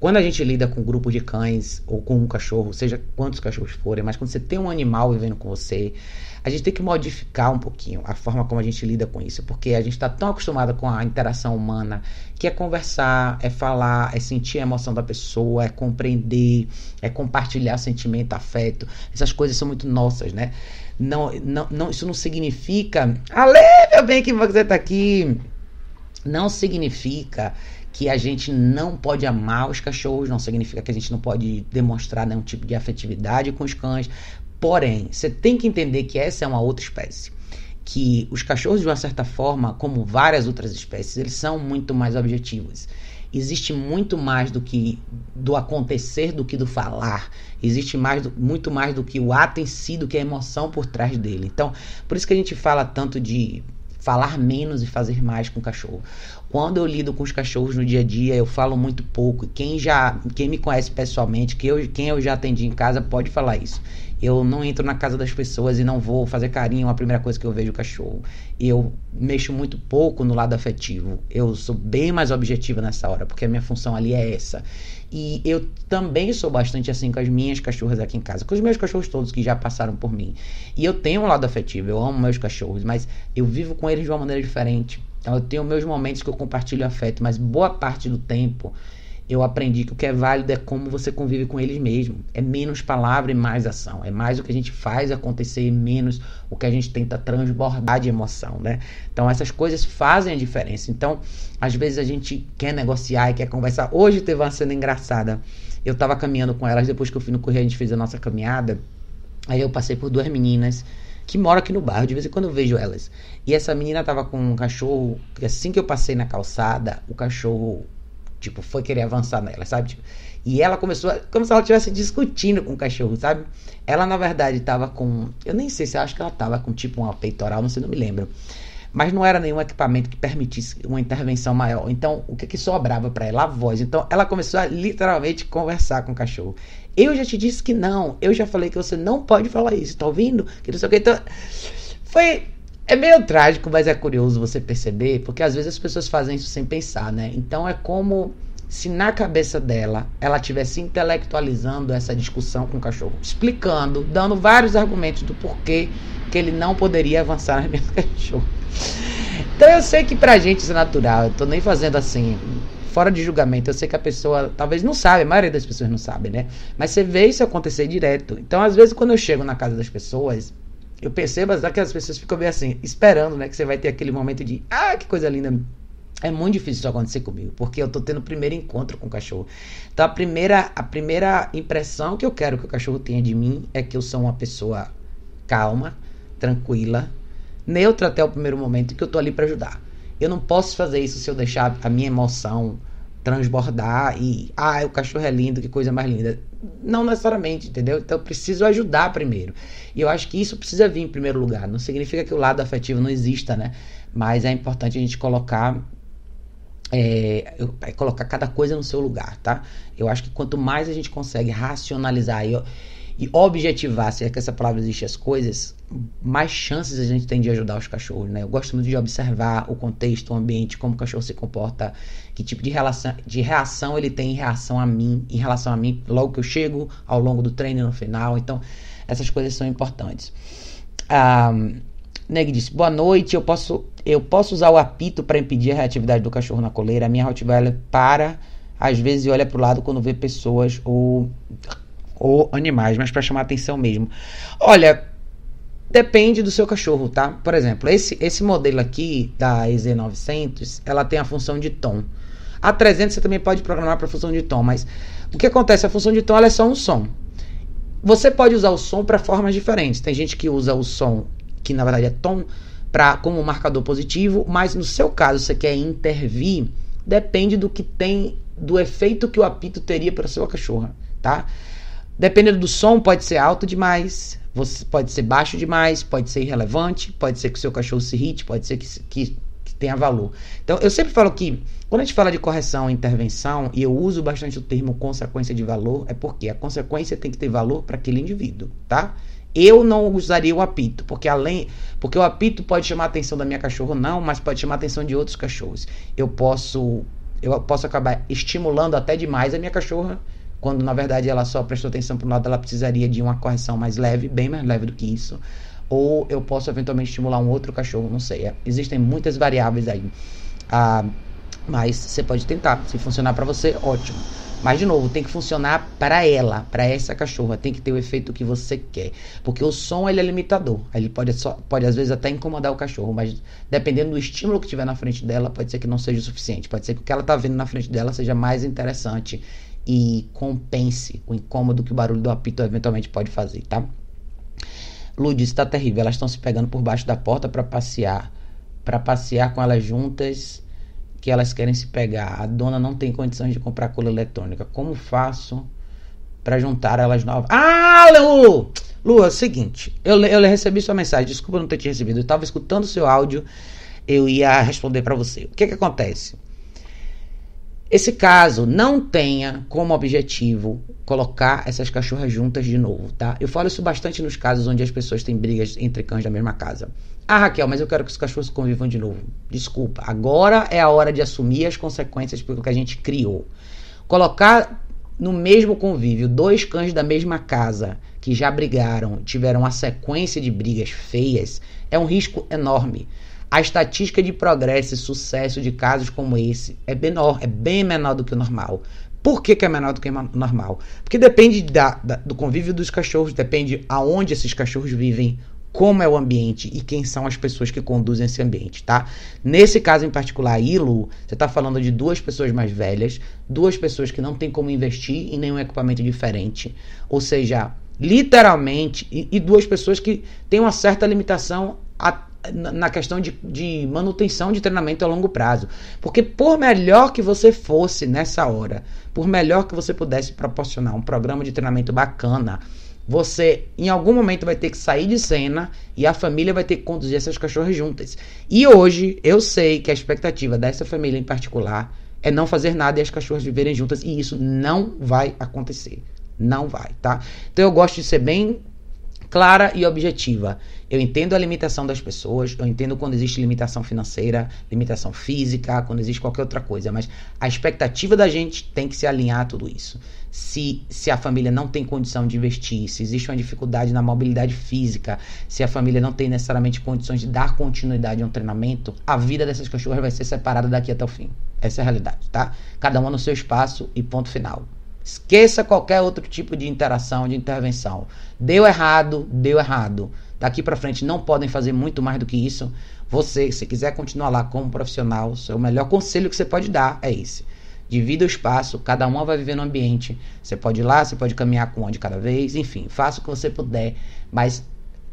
Quando a gente lida com um grupo de cães ou com um cachorro, seja quantos cachorros forem, mas quando você tem um animal vivendo com você, a gente tem que modificar um pouquinho a forma como a gente lida com isso, porque a gente está tão acostumado com a interação humana que é conversar, é falar, é sentir a emoção da pessoa, é compreender, é compartilhar sentimento, afeto. Essas coisas são muito nossas, né? Não, não, não, isso não significa. Ale, meu bem, que você tá aqui. Não significa que a gente não pode amar os cachorros, não significa que a gente não pode demonstrar nenhum tipo de afetividade com os cães. Porém, você tem que entender que essa é uma outra espécie. Que os cachorros, de uma certa forma, como várias outras espécies, eles são muito mais objetivos existe muito mais do que do acontecer do que do falar. Existe mais do, muito mais do que o ato em si, do que a emoção por trás dele. Então, por isso que a gente fala tanto de falar menos e fazer mais com o cachorro. Quando eu lido com os cachorros no dia a dia, eu falo muito pouco. Quem já, quem me conhece pessoalmente, quem eu, quem eu já atendi em casa, pode falar isso. Eu não entro na casa das pessoas e não vou fazer carinho a primeira coisa que eu vejo o cachorro. Eu mexo muito pouco no lado afetivo. Eu sou bem mais objetiva nessa hora, porque a minha função ali é essa. E eu também sou bastante assim com as minhas cachorras aqui em casa, com os meus cachorros todos que já passaram por mim. E eu tenho um lado afetivo, eu amo meus cachorros, mas eu vivo com eles de uma maneira diferente. Então eu tenho meus momentos que eu compartilho afeto, mas boa parte do tempo eu aprendi que o que é válido é como você convive com eles mesmo. É menos palavra e mais ação. É mais o que a gente faz acontecer e menos o que a gente tenta transbordar de emoção, né? Então essas coisas fazem a diferença. Então, às vezes a gente quer negociar e quer conversar. Hoje teve uma cena engraçada. Eu tava caminhando com elas depois que eu fui no correio, a gente fez a nossa caminhada. Aí eu passei por duas meninas que moram aqui no bairro, de vez em quando eu vejo elas. E essa menina tava com um cachorro, assim que eu passei na calçada, o cachorro Tipo, foi querer avançar nela, sabe? Tipo, e ela começou, a, como se ela estivesse discutindo com o cachorro, sabe? Ela, na verdade, tava com. Eu nem sei se acho que ela tava com tipo uma peitoral, não sei, não me lembro. Mas não era nenhum equipamento que permitisse uma intervenção maior. Então, o que que sobrava para ela? A voz. Então, ela começou a literalmente conversar com o cachorro. Eu já te disse que não. Eu já falei que você não pode falar isso. Tá ouvindo? Que não sei o que. Então, foi é meio trágico, mas é curioso você perceber, porque às vezes as pessoas fazem isso sem pensar, né? Então é como se na cabeça dela ela estivesse intelectualizando essa discussão com o cachorro, explicando, dando vários argumentos do porquê que ele não poderia avançar na minha cachorro. Então eu sei que pra gente isso é natural, eu tô nem fazendo assim, fora de julgamento. Eu sei que a pessoa talvez não sabe, a maioria das pessoas não sabe, né? Mas você vê isso acontecer direto. Então, às vezes, quando eu chego na casa das pessoas, eu percebo que as pessoas ficam bem assim, esperando, né? Que você vai ter aquele momento de, ah, que coisa linda. É muito difícil isso acontecer comigo, porque eu tô tendo o primeiro encontro com o cachorro. Então a primeira, a primeira impressão que eu quero que o cachorro tenha de mim é que eu sou uma pessoa calma, tranquila, neutra até o primeiro momento que eu tô ali para ajudar. Eu não posso fazer isso se eu deixar a minha emoção transbordar e, ah, o cachorro é lindo, que coisa mais linda. Não necessariamente, entendeu? Então eu preciso ajudar primeiro. E eu acho que isso precisa vir em primeiro lugar. Não significa que o lado afetivo não exista, né? Mas é importante a gente colocar é, é, colocar cada coisa no seu lugar, tá? Eu acho que quanto mais a gente consegue racionalizar e, e objetivar, se é que essa palavra existe, as coisas, mais chances a gente tem de ajudar os cachorros, né? Eu gosto muito de observar o contexto, o ambiente, como o cachorro se comporta, que tipo de, relação, de reação ele tem em relação a mim, em relação a mim, logo que eu chego, ao longo do treino no final. Então, essas coisas são importantes. Um, Neg disse: Boa noite, eu posso, eu posso usar o apito para impedir a reatividade do cachorro na coleira. A minha Rottweiler para, às vezes, e olha para o lado quando vê pessoas ou, ou animais, mas para chamar atenção mesmo. Olha, depende do seu cachorro, tá? Por exemplo, esse, esse modelo aqui da EZ900, ela tem a função de tom. A 300 você também pode programar para função de tom, mas o que acontece? A função de tom é só um som. Você pode usar o som para formas diferentes. Tem gente que usa o som que na verdade é tom, para como marcador positivo, mas no seu caso você quer intervir, depende do que tem, do efeito que o apito teria para sua cachorra, tá? Dependendo do som, pode ser alto demais, pode ser baixo demais, pode ser irrelevante, pode ser que o seu cachorro se irrite, pode ser que, que, que tenha valor. Então, eu sempre falo que quando a gente fala de correção e intervenção, e eu uso bastante o termo consequência de valor, é porque a consequência tem que ter valor para aquele indivíduo, tá? Eu não usaria o apito, porque além, porque o apito pode chamar a atenção da minha cachorra não, mas pode chamar a atenção de outros cachorros. Eu posso eu posso acabar estimulando até demais a minha cachorra, quando na verdade ela só prestou atenção para o lado, ela precisaria de uma correção mais leve, bem mais leve do que isso. Ou eu posso eventualmente estimular um outro cachorro, não sei. É, existem muitas variáveis aí. Ah, mas você pode tentar. Se funcionar para você, ótimo. Mas, de novo, tem que funcionar para ela, para essa cachorra. Tem que ter o efeito que você quer. Porque o som, ele é limitador. Ele pode, só, pode às vezes, até incomodar o cachorro. Mas, dependendo do estímulo que tiver na frente dela, pode ser que não seja o suficiente. Pode ser que o que ela está vendo na frente dela seja mais interessante e compense o incômodo que o barulho do apito eventualmente pode fazer, tá? Lud, está terrível. Elas estão se pegando por baixo da porta para passear. Para passear com elas juntas que elas querem se pegar. A dona não tem condições de comprar cola eletrônica. Como faço para juntar elas novas? Ah, Lu! Lu, é o seguinte. Eu, eu recebi sua mensagem. Desculpa não ter te recebido. Eu estava escutando seu áudio. Eu ia responder para você. O que que acontece? Esse caso não tenha como objetivo colocar essas cachorras juntas de novo, tá? Eu falo isso bastante nos casos onde as pessoas têm brigas entre cães da mesma casa. Ah, Raquel, mas eu quero que os cachorros convivam de novo. Desculpa, agora é a hora de assumir as consequências pelo que a gente criou. Colocar no mesmo convívio dois cães da mesma casa que já brigaram, tiveram uma sequência de brigas feias, é um risco enorme. A estatística de progresso e sucesso de casos como esse é menor, é bem menor do que o normal. Por que, que é menor do que o normal? Porque depende da, da, do convívio dos cachorros, depende aonde esses cachorros vivem, como é o ambiente e quem são as pessoas que conduzem esse ambiente, tá? Nesse caso em particular, ILO, você está falando de duas pessoas mais velhas, duas pessoas que não têm como investir em nenhum equipamento diferente, ou seja, literalmente, e, e duas pessoas que têm uma certa limitação a, na questão de, de manutenção de treinamento a longo prazo. Porque por melhor que você fosse nessa hora, por melhor que você pudesse proporcionar um programa de treinamento bacana, você em algum momento vai ter que sair de cena e a família vai ter que conduzir essas cachorras juntas. E hoje eu sei que a expectativa dessa família em particular é não fazer nada e as cachorras viverem juntas e isso não vai acontecer. Não vai, tá? Então eu gosto de ser bem clara e objetiva. Eu entendo a limitação das pessoas, eu entendo quando existe limitação financeira, limitação física, quando existe qualquer outra coisa, mas a expectativa da gente tem que se alinhar a tudo isso. Se, se a família não tem condição de investir, se existe uma dificuldade na mobilidade física, se a família não tem necessariamente condições de dar continuidade a um treinamento, a vida dessas cachorras vai ser separada daqui até o fim. Essa é a realidade, tá? Cada uma no seu espaço e ponto final. Esqueça qualquer outro tipo de interação, de intervenção. Deu errado, deu errado. Daqui para frente não podem fazer muito mais do que isso. Você, se quiser continuar lá como profissional, o melhor conselho que você pode dar é esse. Divida o espaço, cada uma vai viver no ambiente. Você pode ir lá, você pode caminhar com um de cada vez, enfim, faça o que você puder, mas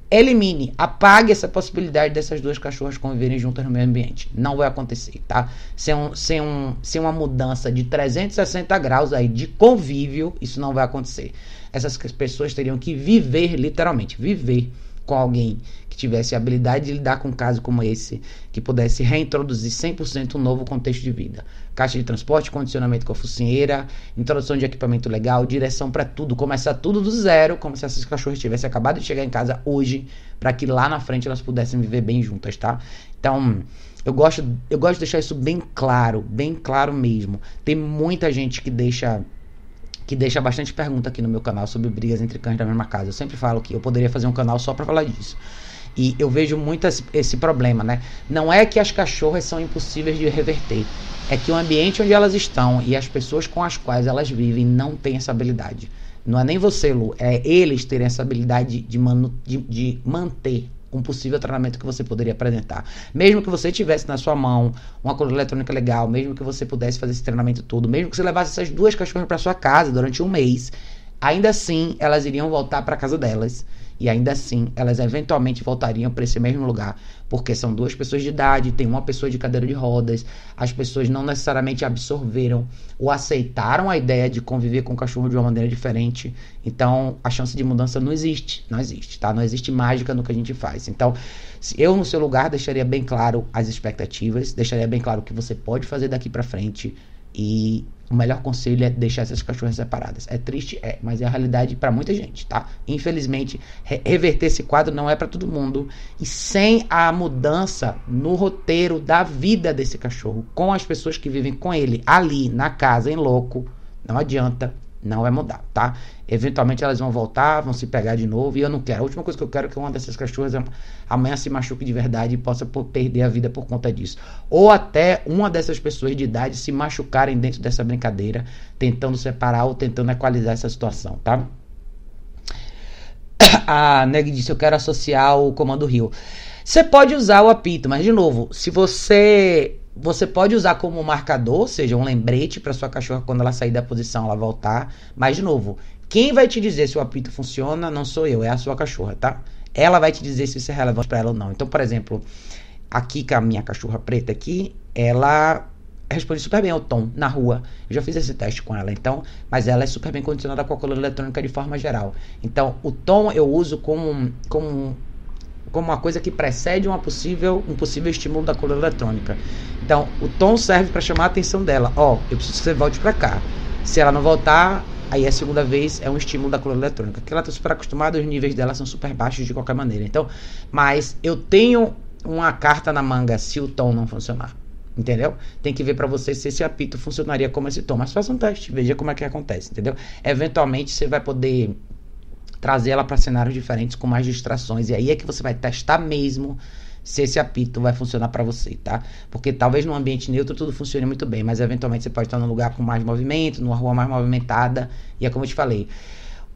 elimine, apague essa possibilidade dessas duas cachorras conviverem juntas no mesmo ambiente. Não vai acontecer, tá? Sem, um, sem, um, sem uma mudança de 360 graus aí de convívio, isso não vai acontecer. Essas pessoas teriam que viver, literalmente, viver com alguém que tivesse a habilidade de lidar com um caso como esse, que pudesse reintroduzir 100% um novo contexto de vida. Caixa de transporte, condicionamento com a focinheira, introdução de equipamento legal, direção para tudo, começar tudo do zero, como se essas cachorras tivessem acabado de chegar em casa hoje, para que lá na frente elas pudessem viver bem juntas, tá? Então, eu gosto, eu gosto de deixar isso bem claro, bem claro mesmo. Tem muita gente que deixa que deixa bastante pergunta aqui no meu canal sobre brigas entre cães da mesma casa. Eu sempre falo que eu poderia fazer um canal só para falar disso. E eu vejo muito esse, problema, né? Não é que as cachorras são impossíveis de reverter, é que o ambiente onde elas estão e as pessoas com as quais elas vivem não têm essa habilidade. Não é nem você, Lu, é eles terem essa habilidade de, manu, de, de manter um possível treinamento que você poderia apresentar. Mesmo que você tivesse na sua mão uma coluna eletrônica legal, mesmo que você pudesse fazer esse treinamento todo, mesmo que você levasse essas duas cachorras para sua casa durante um mês, ainda assim elas iriam voltar para casa delas e ainda assim elas eventualmente voltariam para esse mesmo lugar, porque são duas pessoas de idade, tem uma pessoa de cadeira de rodas, as pessoas não necessariamente absorveram ou aceitaram a ideia de conviver com o cachorro de uma maneira diferente. Então, a chance de mudança não existe, não existe, tá? Não existe mágica no que a gente faz. Então, eu no seu lugar deixaria bem claro as expectativas, deixaria bem claro o que você pode fazer daqui para frente e o melhor conselho é deixar essas cachorras separadas. É triste, é, mas é a realidade para muita gente, tá? Infelizmente, re reverter esse quadro não é para todo mundo. E sem a mudança no roteiro da vida desse cachorro, com as pessoas que vivem com ele ali na casa, em louco, não adianta não vai mudar, tá? Eventualmente elas vão voltar, vão se pegar de novo, e eu não quero. A última coisa que eu quero é que uma dessas cachorras amanhã se machuque de verdade e possa perder a vida por conta disso. Ou até uma dessas pessoas de idade se machucarem dentro dessa brincadeira, tentando separar ou tentando equalizar essa situação, tá? A Neg disse: Eu quero associar o comando Rio. Você pode usar o apito, mas de novo, se você você pode usar como marcador, ou seja, um lembrete para sua cachorra quando ela sair da posição, ela voltar. Mas, de novo, quem vai te dizer se o apito funciona não sou eu, é a sua cachorra, tá? Ela vai te dizer se isso é relevante para ela ou não. Então, por exemplo, aqui com a minha cachorra preta aqui, ela responde super bem ao tom na rua. Eu já fiz esse teste com ela, então, mas ela é super bem condicionada com a coluna eletrônica de forma geral. Então, o tom eu uso como, como como uma coisa que precede uma possível, um possível estímulo da coluna eletrônica. Então, o tom serve para chamar a atenção dela. Ó, oh, eu preciso que você volte para cá. Se ela não voltar, aí a segunda vez é um estímulo da coluna eletrônica. Porque ela está super acostumada, os níveis dela são super baixos de qualquer maneira. Então, mas eu tenho uma carta na manga se o tom não funcionar. Entendeu? Tem que ver para você se esse apito funcionaria como esse tom. Mas faça um teste, veja como é que acontece, entendeu? Eventualmente você vai poder trazer ela para cenários diferentes com mais distrações. E aí é que você vai testar mesmo se esse apito vai funcionar para você, tá? Porque talvez num ambiente neutro tudo funcione muito bem, mas eventualmente você pode estar num lugar com mais movimento, numa rua mais movimentada, e é como eu te falei.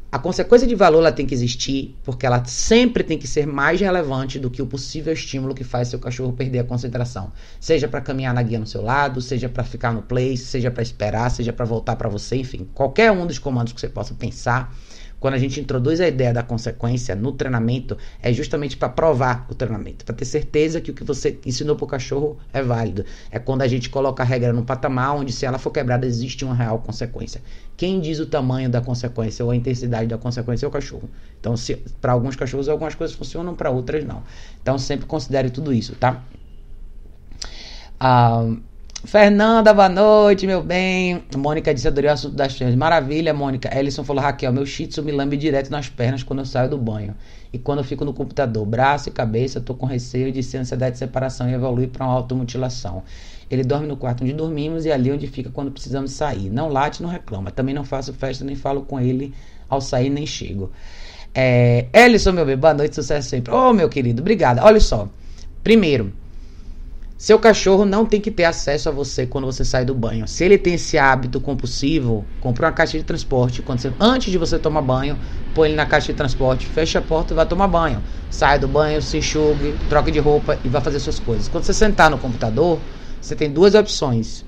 A consequência de valor ela tem que existir, porque ela sempre tem que ser mais relevante do que o possível estímulo que faz seu cachorro perder a concentração. Seja para caminhar na guia no seu lado, seja para ficar no place, seja para esperar, seja para voltar para você, enfim, qualquer um dos comandos que você possa pensar quando a gente introduz a ideia da consequência no treinamento, é justamente para provar o treinamento, para ter certeza que o que você ensinou para o cachorro é válido. É quando a gente coloca a regra num patamar onde, se ela for quebrada, existe uma real consequência. Quem diz o tamanho da consequência ou a intensidade da consequência é o cachorro. Então, para alguns cachorros, algumas coisas funcionam, para outras não. Então, sempre considere tudo isso, tá? Ah. Fernanda, boa noite, meu bem. Mônica disse: adorei o assunto das trans. Maravilha, Mônica. Ellison falou: Raquel, meu shih tzu me lambe direto nas pernas quando eu saio do banho. E quando eu fico no computador, braço e cabeça, tô com receio de ser ansiedade de separação e evoluir para uma automutilação. Ele dorme no quarto onde dormimos e ali onde fica quando precisamos sair. Não late, não reclama. Também não faço festa, nem falo com ele ao sair, nem chego. É, Ellison, meu bem, boa noite, sucesso sempre. Ô, oh, meu querido, obrigada. Olha só. Primeiro, seu cachorro não tem que ter acesso a você quando você sai do banho. Se ele tem esse hábito compulsivo, compre uma caixa de transporte. Quando você, antes de você tomar banho, põe ele na caixa de transporte, fecha a porta e vai tomar banho. Sai do banho, se enxugue, troca de roupa e vai fazer suas coisas. Quando você sentar no computador, você tem duas opções.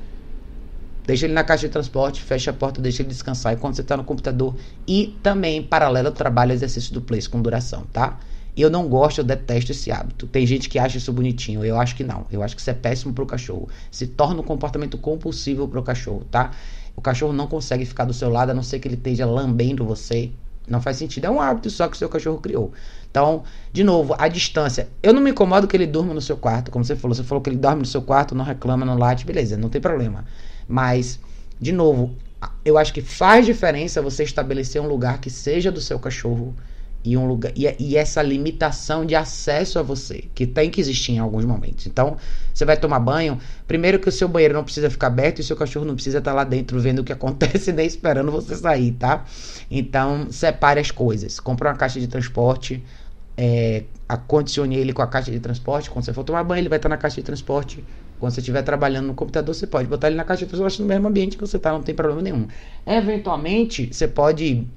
Deixa ele na caixa de transporte, fecha a porta, deixa ele descansar. E quando você está no computador, e também em paralelo trabalho exercício do place com duração, tá? Eu não gosto, eu detesto esse hábito. Tem gente que acha isso bonitinho. Eu acho que não. Eu acho que isso é péssimo pro cachorro. Se torna um comportamento compulsivo pro cachorro, tá? O cachorro não consegue ficar do seu lado a não ser que ele esteja lambendo você. Não faz sentido. É um hábito só que o seu cachorro criou. Então, de novo, a distância. Eu não me incomodo que ele durma no seu quarto, como você falou. Você falou que ele dorme no seu quarto, não reclama, não late, beleza, não tem problema. Mas, de novo, eu acho que faz diferença você estabelecer um lugar que seja do seu cachorro e um lugar e, e, essa limitação de acesso a você que tem que existir em alguns momentos. Então, você vai tomar banho, primeiro que o seu banheiro não precisa ficar aberto e o seu cachorro não precisa estar lá dentro vendo o que acontece nem esperando você sair, tá? Então, separe as coisas. Compre uma caixa de transporte, é, acondicione ele com a caixa de transporte. Quando você for tomar banho, ele vai estar na caixa de transporte. Quando você estiver trabalhando no computador, você pode botar ele na caixa de transporte no mesmo ambiente que você está, não tem problema nenhum. Eventualmente, você pode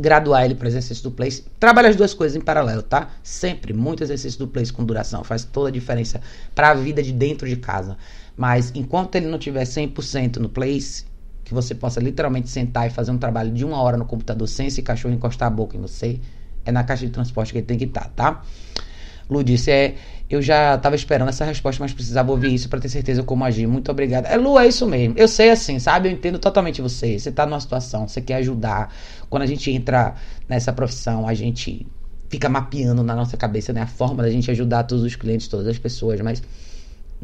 graduar ele para exercício do place. Trabalha as duas coisas em paralelo, tá? Sempre, muito exercício do place com duração. Faz toda a diferença para a vida de dentro de casa. Mas enquanto ele não tiver 100% no place, que você possa literalmente sentar e fazer um trabalho de uma hora no computador sem esse cachorro encostar a boca em você, é na caixa de transporte que ele tem que estar, tá? tá? Lu disse, é, eu já estava esperando essa resposta, mas precisava ouvir isso para ter certeza como agir. Muito obrigado. É, Lu, é isso mesmo. Eu sei assim, sabe? Eu entendo totalmente você. Você está numa situação, você quer ajudar. Quando a gente entra nessa profissão, a gente fica mapeando na nossa cabeça né, a forma da gente ajudar todos os clientes, todas as pessoas, mas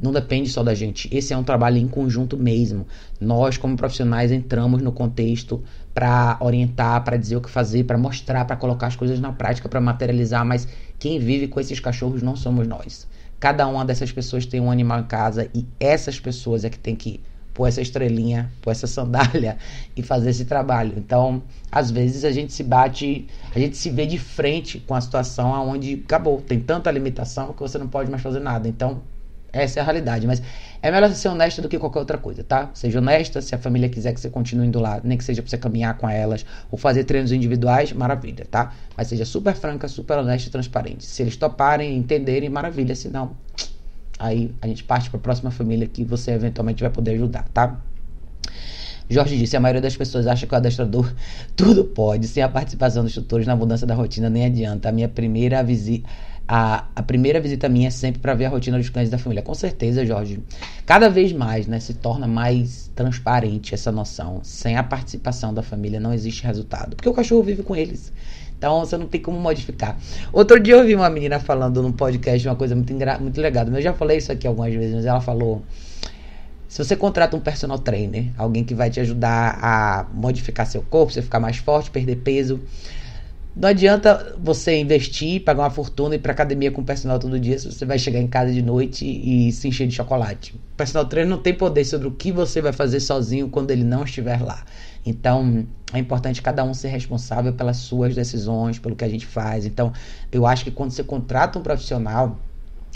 não depende só da gente. Esse é um trabalho em conjunto mesmo. Nós, como profissionais, entramos no contexto para orientar, para dizer o que fazer, para mostrar, para colocar as coisas na prática, para materializar, mas quem vive com esses cachorros não somos nós. Cada uma dessas pessoas tem um animal em casa e essas pessoas é que tem que pôr essa estrelinha, pôr essa sandália e fazer esse trabalho. Então, às vezes a gente se bate, a gente se vê de frente com a situação onde acabou, tem tanta limitação que você não pode mais fazer nada. Então, essa é a realidade. Mas é melhor ser honesta do que qualquer outra coisa, tá? Seja honesta, se a família quiser que você continue indo lá, nem que seja pra você caminhar com elas ou fazer treinos individuais, maravilha, tá? Mas seja super franca, super honesta e transparente. Se eles toparem, entenderem, maravilha. Se não, aí a gente parte pra próxima família que você eventualmente vai poder ajudar, tá? Jorge disse: a maioria das pessoas acha que o adestrador tudo pode, sem a participação dos tutores na mudança da rotina, nem adianta. A minha primeira visita a, a primeira visita minha é sempre para ver a rotina dos cães da família. Com certeza, Jorge. Cada vez mais, né, se torna mais transparente essa noção. Sem a participação da família não existe resultado, porque o cachorro vive com eles. Então você não tem como modificar. Outro dia eu ouvi uma menina falando num podcast uma coisa muito, muito legal. Eu já falei isso aqui algumas vezes, mas ela falou: se você contrata um personal trainer, alguém que vai te ajudar a modificar seu corpo, você ficar mais forte, perder peso, não adianta você investir, pagar uma fortuna e ir pra academia com o personal todo dia se você vai chegar em casa de noite e se encher de chocolate. O personal trainer não tem poder sobre o que você vai fazer sozinho quando ele não estiver lá. Então, é importante cada um ser responsável pelas suas decisões, pelo que a gente faz. Então, eu acho que quando você contrata um profissional,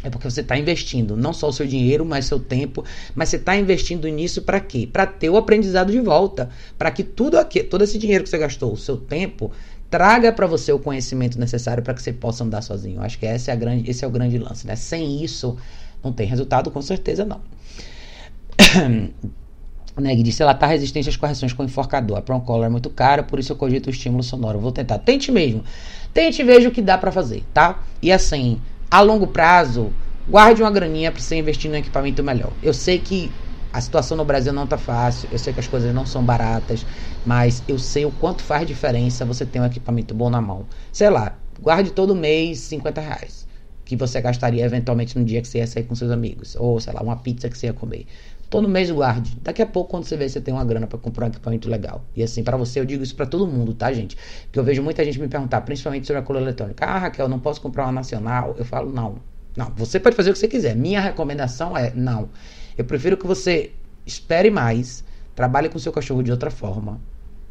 é porque você está investindo não só o seu dinheiro, mas seu tempo, mas você está investindo nisso para quê? Para ter o aprendizado de volta, para que tudo aqui, todo esse dinheiro que você gastou, o seu tempo, traga para você o conhecimento necessário para que você possa andar sozinho. Eu acho que esse é, a grande, esse é o grande lance, né? Sem isso, não tem resultado, com certeza não. Neg disse, ela tá resistente às correções com enforcador. A Prong é muito cara, por isso eu cogito o estímulo sonoro. Vou tentar. Tente mesmo. Tente e veja o que dá para fazer, tá? E assim, a longo prazo, guarde uma graninha para você investir no equipamento melhor. Eu sei que a situação no Brasil não tá fácil, eu sei que as coisas não são baratas, mas eu sei o quanto faz diferença você ter um equipamento bom na mão. Sei lá, guarde todo mês 50 reais, que você gastaria eventualmente no dia que você ia sair com seus amigos, ou sei lá, uma pizza que você ia comer. Todo mês guarde. Daqui a pouco, quando você vê, você tem uma grana para comprar um equipamento legal. E assim, para você, eu digo isso para todo mundo, tá, gente? Porque eu vejo muita gente me perguntar, principalmente sobre a cola eletrônica. Ah, Raquel, não posso comprar uma nacional? Eu falo, não. Não, você pode fazer o que você quiser. Minha recomendação é não. Eu prefiro que você espere mais, trabalhe com o seu cachorro de outra forma.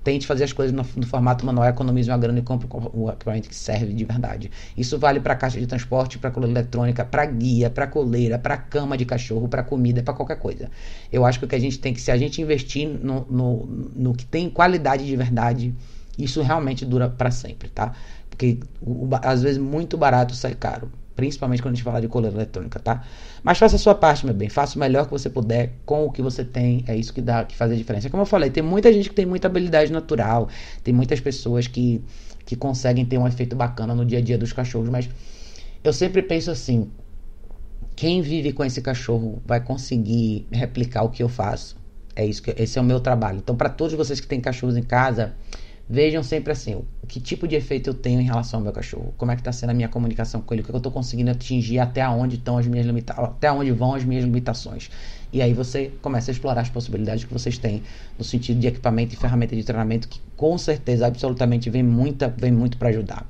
Tente fazer as coisas no, no formato manual, economize uma grana e compre o equipamento que serve de verdade. Isso vale para caixa de transporte, para coleira eletrônica, para guia, para coleira, para cama de cachorro, para comida, para qualquer coisa. Eu acho que o que a gente tem que, se a gente investir no, no, no que tem qualidade de verdade, isso realmente dura para sempre, tá? Porque o, às vezes muito barato sai caro principalmente quando a gente fala de coleira eletrônica, tá? Mas faça a sua parte, meu bem, faça o melhor que você puder com o que você tem, é isso que dá, que faz a diferença. Como eu falei, tem muita gente que tem muita habilidade natural, tem muitas pessoas que, que conseguem ter um efeito bacana no dia a dia dos cachorros, mas eu sempre penso assim, quem vive com esse cachorro vai conseguir replicar o que eu faço. É isso que esse é o meu trabalho. Então, para todos vocês que têm cachorros em casa, Vejam sempre assim, que tipo de efeito eu tenho em relação ao meu cachorro, como é que está sendo a minha comunicação com ele, o que eu estou conseguindo atingir, até onde estão as minhas limitações, até onde vão as minhas limitações. E aí você começa a explorar as possibilidades que vocês têm no sentido de equipamento e ferramenta de treinamento, que com certeza, absolutamente, vem, muita, vem muito para ajudar.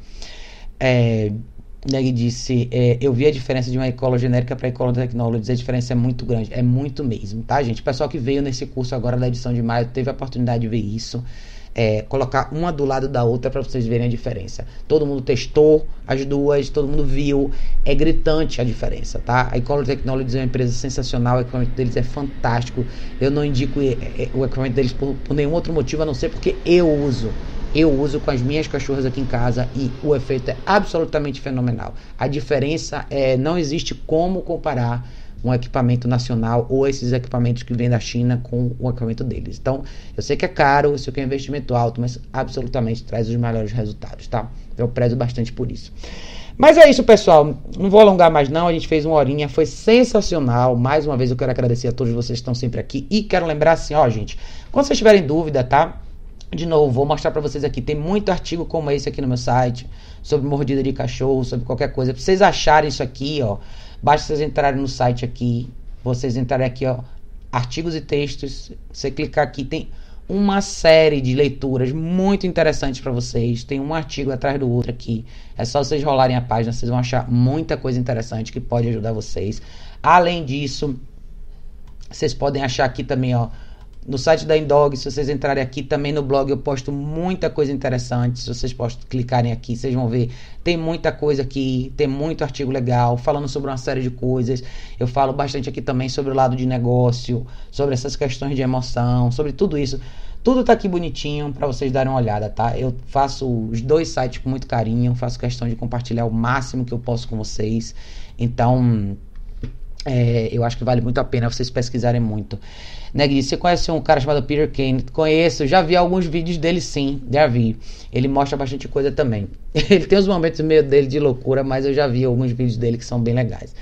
É, Neg disse, é, eu vi a diferença de uma ecolo genérica para ecolo technologies, a diferença é muito grande, é muito mesmo, tá gente? O pessoal que veio nesse curso agora da edição de maio teve a oportunidade de ver isso. É, colocar uma do lado da outra para vocês verem a diferença. Todo mundo testou as duas, todo mundo viu, é gritante a diferença, tá? A Ecolor Technologies é uma empresa sensacional, o equipamento deles é fantástico. Eu não indico é, é, o equipamento deles por, por nenhum outro motivo a não ser porque eu uso eu uso com as minhas cachorras aqui em casa e o efeito é absolutamente fenomenal. A diferença é não existe como comparar um equipamento nacional ou esses equipamentos que vêm da China com o equipamento deles. Então, eu sei que é caro, eu sei que é um investimento alto, mas absolutamente traz os melhores resultados, tá? Eu prezo bastante por isso. Mas é isso, pessoal. Não vou alongar mais não. A gente fez uma horinha, foi sensacional. Mais uma vez eu quero agradecer a todos vocês que estão sempre aqui e quero lembrar assim, ó, gente, quando vocês tiverem dúvida, tá? De novo, vou mostrar para vocês aqui. Tem muito artigo como esse aqui no meu site sobre mordida de cachorro, sobre qualquer coisa. Pra vocês acharem isso aqui, ó, Basta vocês entrarem no site aqui, vocês entrarem aqui, ó, artigos e textos. Você clicar aqui, tem uma série de leituras muito interessantes para vocês. Tem um artigo atrás do outro aqui. É só vocês rolarem a página, vocês vão achar muita coisa interessante que pode ajudar vocês. Além disso, vocês podem achar aqui também, ó, no site da Indog, se vocês entrarem aqui, também no blog eu posto muita coisa interessante. Se vocês postam, clicarem aqui, vocês vão ver. Tem muita coisa aqui, tem muito artigo legal, falando sobre uma série de coisas. Eu falo bastante aqui também sobre o lado de negócio, sobre essas questões de emoção, sobre tudo isso. Tudo tá aqui bonitinho para vocês darem uma olhada, tá? Eu faço os dois sites com muito carinho, faço questão de compartilhar o máximo que eu posso com vocês. Então, é, eu acho que vale muito a pena vocês pesquisarem muito. Negri, você conhece um cara chamado Peter Kane? Conheço, já vi alguns vídeos dele sim, já vi. Ele mostra bastante coisa também. Ele tem os momentos meio dele de loucura, mas eu já vi alguns vídeos dele que são bem legais.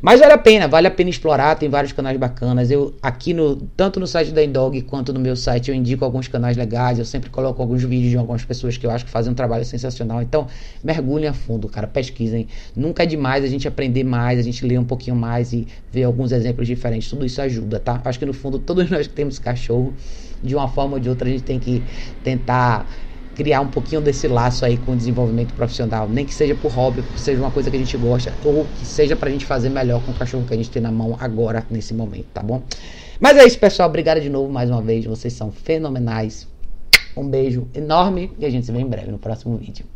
Mas vale a pena, vale a pena explorar, tem vários canais bacanas. Eu aqui no tanto no site da Indog quanto no meu site eu indico alguns canais legais, eu sempre coloco alguns vídeos de algumas pessoas que eu acho que fazem um trabalho sensacional. Então, mergulhem a fundo, cara, pesquisem. Nunca é demais a gente aprender mais, a gente ler um pouquinho mais e ver alguns exemplos diferentes. Tudo isso ajuda, tá? Acho que no fundo todos nós que temos cachorro, de uma forma ou de outra a gente tem que tentar criar um pouquinho desse laço aí com o desenvolvimento profissional, nem que seja por hobby, que seja uma coisa que a gente gosta, ou que seja pra gente fazer melhor com o cachorro que a gente tem na mão agora, nesse momento, tá bom? Mas é isso, pessoal. Obrigado de novo mais uma vez. Vocês são fenomenais. Um beijo enorme e a gente se vê em breve no próximo vídeo.